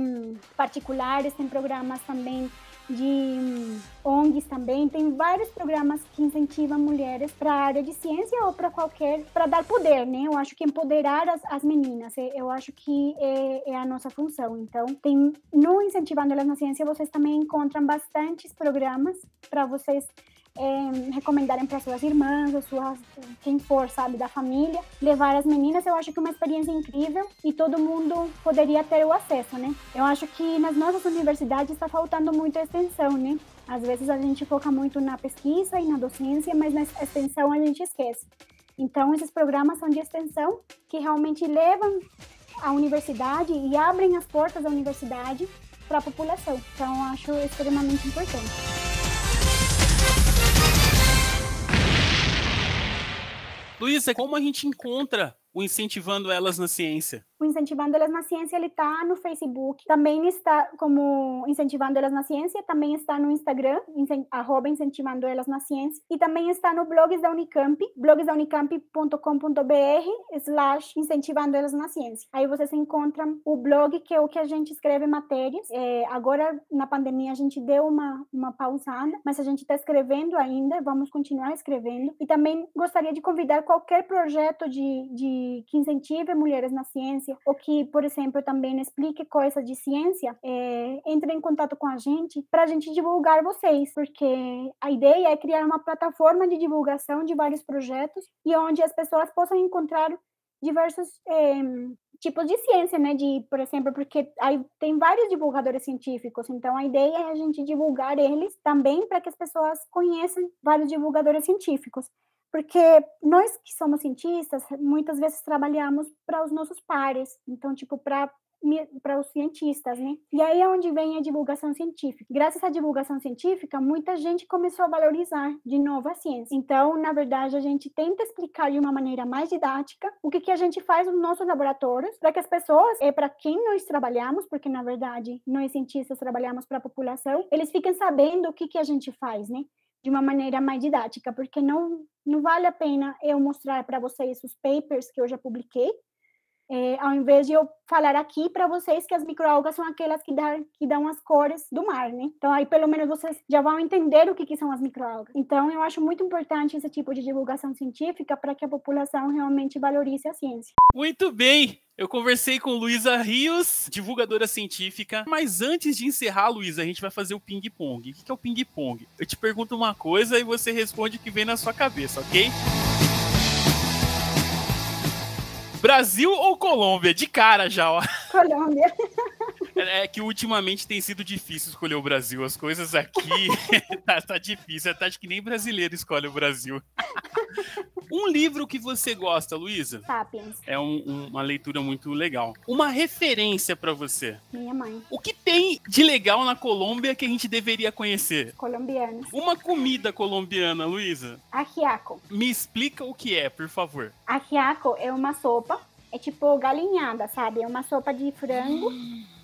particulares, tem programas também de ONGs também, tem vários programas que incentivam mulheres para a área de ciência ou para qualquer, para dar poder, né? Eu acho que empoderar as, as meninas, é, eu acho que é, é, a nossa função. Então, tem no Incentivando Elas na Ciência, vocês também encontram bastantes programas para vocês é, recomendarem para suas irmãs, ou suas, quem for, sabe, da família, levar as meninas, eu acho que é uma experiência incrível e todo mundo poderia ter o acesso, né? Eu acho que nas nossas universidades está faltando muito extensão, né? Às vezes a gente foca muito na pesquisa e na docência, mas na extensão a gente esquece. Então, esses programas são de extensão que realmente levam a universidade e abrem as portas da universidade para a população. Então, acho extremamente importante. Luísa, como a gente encontra o Incentivando Elas na Ciência? O Incentivando Elas na Ciência, ele está no Facebook, também está como Incentivando Elas na Ciência, também está no Instagram, arroba Incentivando Elas na Ciência, e também está no blogs da Unicamp, blogsdaunicamp.com.br slash Incentivando Elas na Ciência. Aí vocês encontram o blog, que é o que a gente escreve matérias. É, agora, na pandemia, a gente deu uma, uma pausada, mas a gente está escrevendo ainda, vamos continuar escrevendo. E também gostaria de convidar qualquer projeto de, de que incentive mulheres na ciência, ou que, por exemplo, também explique coisas de ciência, é, entre em contato com a gente para a gente divulgar vocês, porque a ideia é criar uma plataforma de divulgação de vários projetos e onde as pessoas possam encontrar diversos é, tipos de ciência, né? De, por exemplo, porque aí tem vários divulgadores científicos, então a ideia é a gente divulgar eles também para que as pessoas conheçam vários divulgadores científicos porque nós que somos cientistas, muitas vezes trabalhamos para os nossos pares, então, tipo, para para os cientistas, né? E aí é onde vem a divulgação científica. Graças à divulgação científica, muita gente começou a valorizar de novo a ciência. Então, na verdade, a gente tenta explicar de uma maneira mais didática o que, que a gente faz nos nossos laboratórios, para que as pessoas, é para quem nós trabalhamos, porque na verdade nós cientistas trabalhamos para a população, eles fiquem sabendo o que, que a gente faz, né? De uma maneira mais didática, porque não, não vale a pena eu mostrar para vocês os papers que eu já publiquei, é, ao invés de eu falar aqui para vocês que as microalgas são aquelas que, dá, que dão as cores do mar, né? Então, aí pelo menos vocês já vão entender o que, que são as microalgas. Então, eu acho muito importante esse tipo de divulgação científica para que a população realmente valorize a ciência. Muito bem! Eu conversei com Luísa Rios, divulgadora científica. Mas antes de encerrar, Luísa, a gente vai fazer o ping-pong. O que é o ping-pong? Eu te pergunto uma coisa e você responde o que vem na sua cabeça, ok? Brasil ou Colômbia? De cara já, ó. Colômbia. (laughs) É, é que ultimamente tem sido difícil escolher o Brasil. As coisas aqui (laughs) tá, tá difícil. Até acho que nem brasileiro escolhe o Brasil. um livro que você gosta, Luísa? Sapiens. É um, um, uma leitura muito legal. Uma referência para você? Minha mãe. O que tem de legal na Colômbia que a gente deveria conhecer? Colombianos. Uma comida colombiana, Luísa? Ajiaco. Me explica o que é, por favor. Ajiaco é uma sopa é tipo galinhada, sabe? É uma sopa de frango,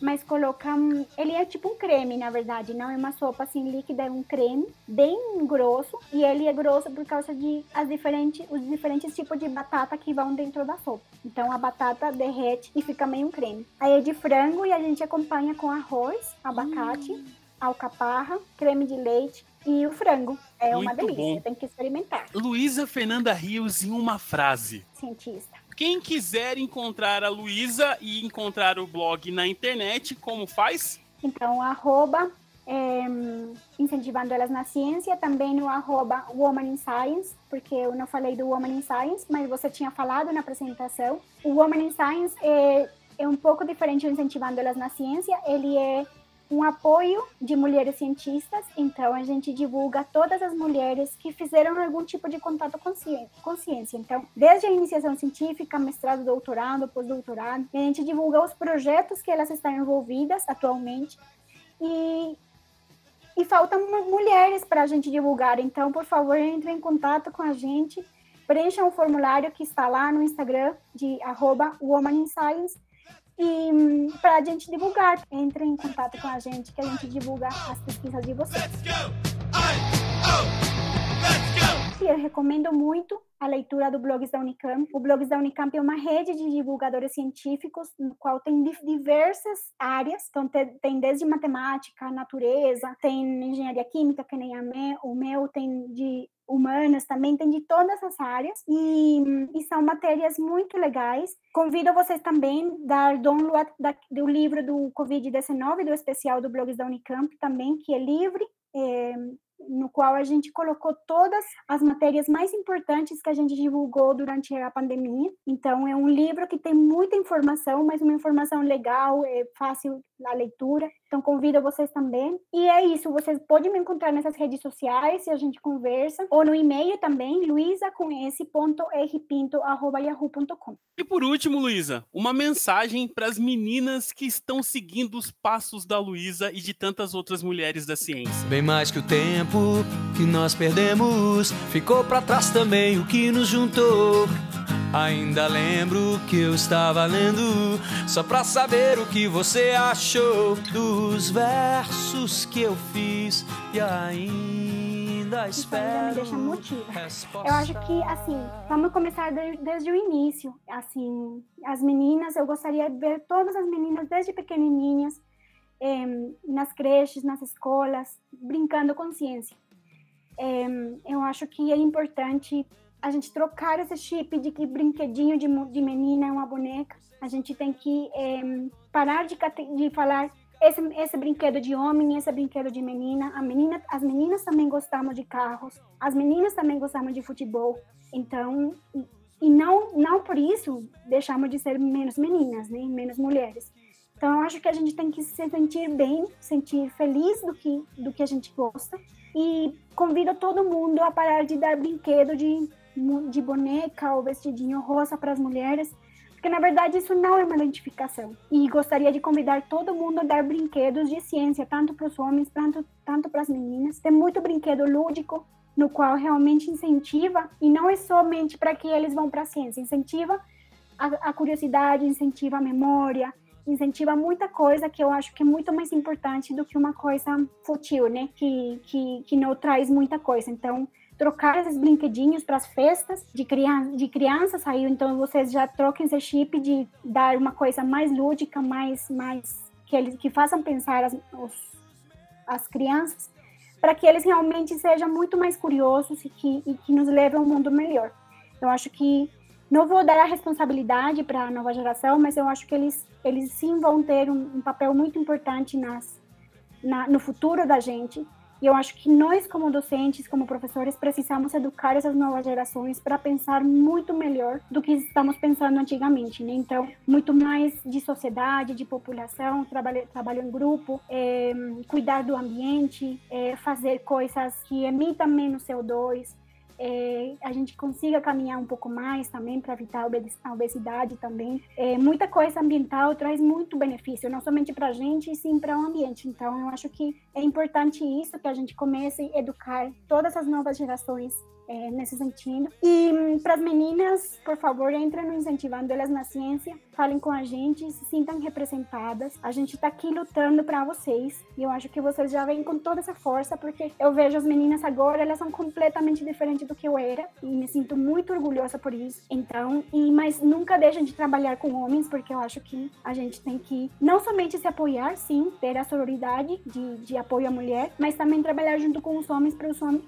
mas colocam. Ele é tipo um creme, na verdade, não é uma sopa assim líquida, é um creme bem grosso. E ele é grosso por causa de as diferentes, os diferentes tipos de batata que vão dentro da sopa. Então a batata derrete e fica meio um creme. Aí é de frango e a gente acompanha com arroz, abacate, hum. alcaparra, creme de leite e o frango. É Muito uma delícia, bom. tem que experimentar. Luísa Fernanda Rios em uma frase. Cientista. Quem quiser encontrar a Luísa e encontrar o blog na internet, como faz? Então, arroba é, incentivando elas na ciência, também no arroba Woman in Science, porque eu não falei do Woman in Science, mas você tinha falado na apresentação. O Woman in Science é, é um pouco diferente do Incentivando Elas na Ciência, ele é um apoio de mulheres cientistas, então a gente divulga todas as mulheres que fizeram algum tipo de contato com ciência. Então, desde a iniciação científica, mestrado, doutorado, pós-doutorado, a gente divulga os projetos que elas estão envolvidas atualmente e e faltam mulheres para a gente divulgar. Então, por favor, entre em contato com a gente, preencha um formulário que está lá no Instagram de arroba e para a gente divulgar. Entre em contato com a gente que a gente divulga as pesquisas de vocês. Eu recomendo muito a leitura do Blogs da Unicamp. O Blogs da Unicamp é uma rede de divulgadores científicos, no qual tem diversas áreas. Então, tem desde matemática, natureza, tem engenharia química, que nem me, o meu, tem de humanas também, tem de todas as áreas e, e são matérias muito legais. Convido vocês também a dar download da, do livro do Covid-19, do especial do Blogs da Unicamp também, que é livre, é, no qual a gente colocou todas as matérias mais importantes que a gente divulgou durante a pandemia. Então, é um livro que tem muita informação, mas uma informação legal, é fácil a leitura. Então, convido vocês também. E é isso, vocês podem me encontrar nessas redes sociais, se a gente conversa, ou no e-mail também, luisa.com.rpinto.yahoo.com. E por último, Luísa, uma mensagem para as meninas que estão seguindo os passos da Luísa e de tantas outras mulheres da ciência. Bem mais que o tempo que nós perdemos, ficou para trás também o que nos juntou. Ainda lembro que eu estava lendo só pra saber o que você achou dos versos que eu fiz e ainda espero. Já me deixa motiva. Eu acho que assim, vamos começar desde o início. Assim, as meninas, eu gostaria de ver todas as meninas desde pequenininhas eh, nas creches, nas escolas, brincando com ciência. Eh, eu acho que é importante a gente trocar esse chip de que brinquedinho de, de menina é uma boneca. A gente tem que é, parar de, de falar esse, esse brinquedo de homem, esse brinquedo de menina. A menina. As meninas também gostamos de carros, as meninas também gostamos de futebol. Então, e, e não, não por isso deixamos de ser menos meninas, né? menos mulheres. Então, eu acho que a gente tem que se sentir bem, sentir feliz do que, do que a gente gosta. E convido todo mundo a parar de dar brinquedo de de boneca ou vestidinho rosa para as mulheres, porque na verdade isso não é uma identificação. E gostaria de convidar todo mundo a dar brinquedos de ciência, tanto para os homens, tanto, tanto para as meninas. Tem muito brinquedo lúdico, no qual realmente incentiva, e não é somente para que eles vão para a ciência, incentiva a, a curiosidade, incentiva a memória, incentiva muita coisa que eu acho que é muito mais importante do que uma coisa fútil, né? Que, que, que não traz muita coisa. Então, trocar esses brinquedinhos para as festas de, criança, de criança saiu, então vocês já troquem esse chip de dar uma coisa mais lúdica, mais, mais que eles que façam pensar as, os, as crianças, para que eles realmente sejam muito mais curiosos e que, e que nos levem a um mundo melhor. Eu acho que não vou dar a responsabilidade para a nova geração, mas eu acho que eles, eles sim vão ter um, um papel muito importante nas, na, no futuro da gente e eu acho que nós, como docentes, como professores, precisamos educar essas novas gerações para pensar muito melhor do que estamos pensando antigamente. Né? Então, muito mais de sociedade, de população, trabalho, trabalho em grupo, é, cuidar do ambiente, é, fazer coisas que emitam menos CO2, é, a gente consiga caminhar um pouco mais também para evitar a obesidade também. É, muita coisa ambiental traz muito benefício, não somente para a gente, sim para o ambiente. Então, eu acho que é importante isso, que a gente comece a educar todas as novas gerações é, nesse sentido. E hum, para as meninas, por favor, entrem no Incentivando Elas na Ciência, falem com a gente, se sintam representadas. A gente está aqui lutando para vocês e eu acho que vocês já vêm com toda essa força, porque eu vejo as meninas agora, elas são completamente diferentes do que eu era e me sinto muito orgulhosa por isso. Então, e mas nunca deixem de trabalhar com homens, porque eu acho que a gente tem que não somente se apoiar, sim, ter a sororidade de, de apoio à mulher, mas também trabalhar junto com os homens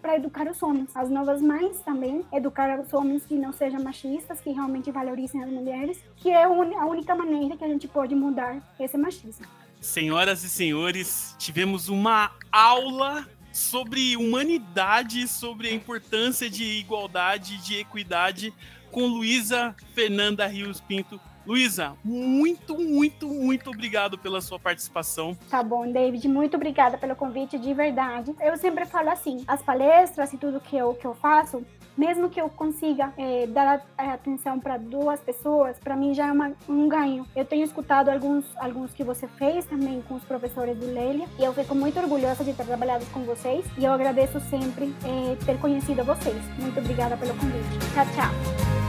para educar os homens. As novas mas também educar os homens que não sejam machistas, que realmente valorizem as mulheres, que é a única maneira que a gente pode mudar esse machismo. Senhoras e senhores, tivemos uma aula sobre humanidade, sobre a importância de igualdade, de equidade, com Luísa Fernanda Rios Pinto. Luísa, muito, muito, muito obrigado pela sua participação. Tá bom, David, muito obrigada pelo convite, de verdade. Eu sempre falo assim, as palestras e tudo que eu, que eu faço, mesmo que eu consiga é, dar atenção para duas pessoas, para mim já é uma, um ganho. Eu tenho escutado alguns, alguns que você fez também com os professores do Lélia e eu fico muito orgulhosa de ter trabalhado com vocês e eu agradeço sempre é, ter conhecido vocês. Muito obrigada pelo convite. Tchau, tchau.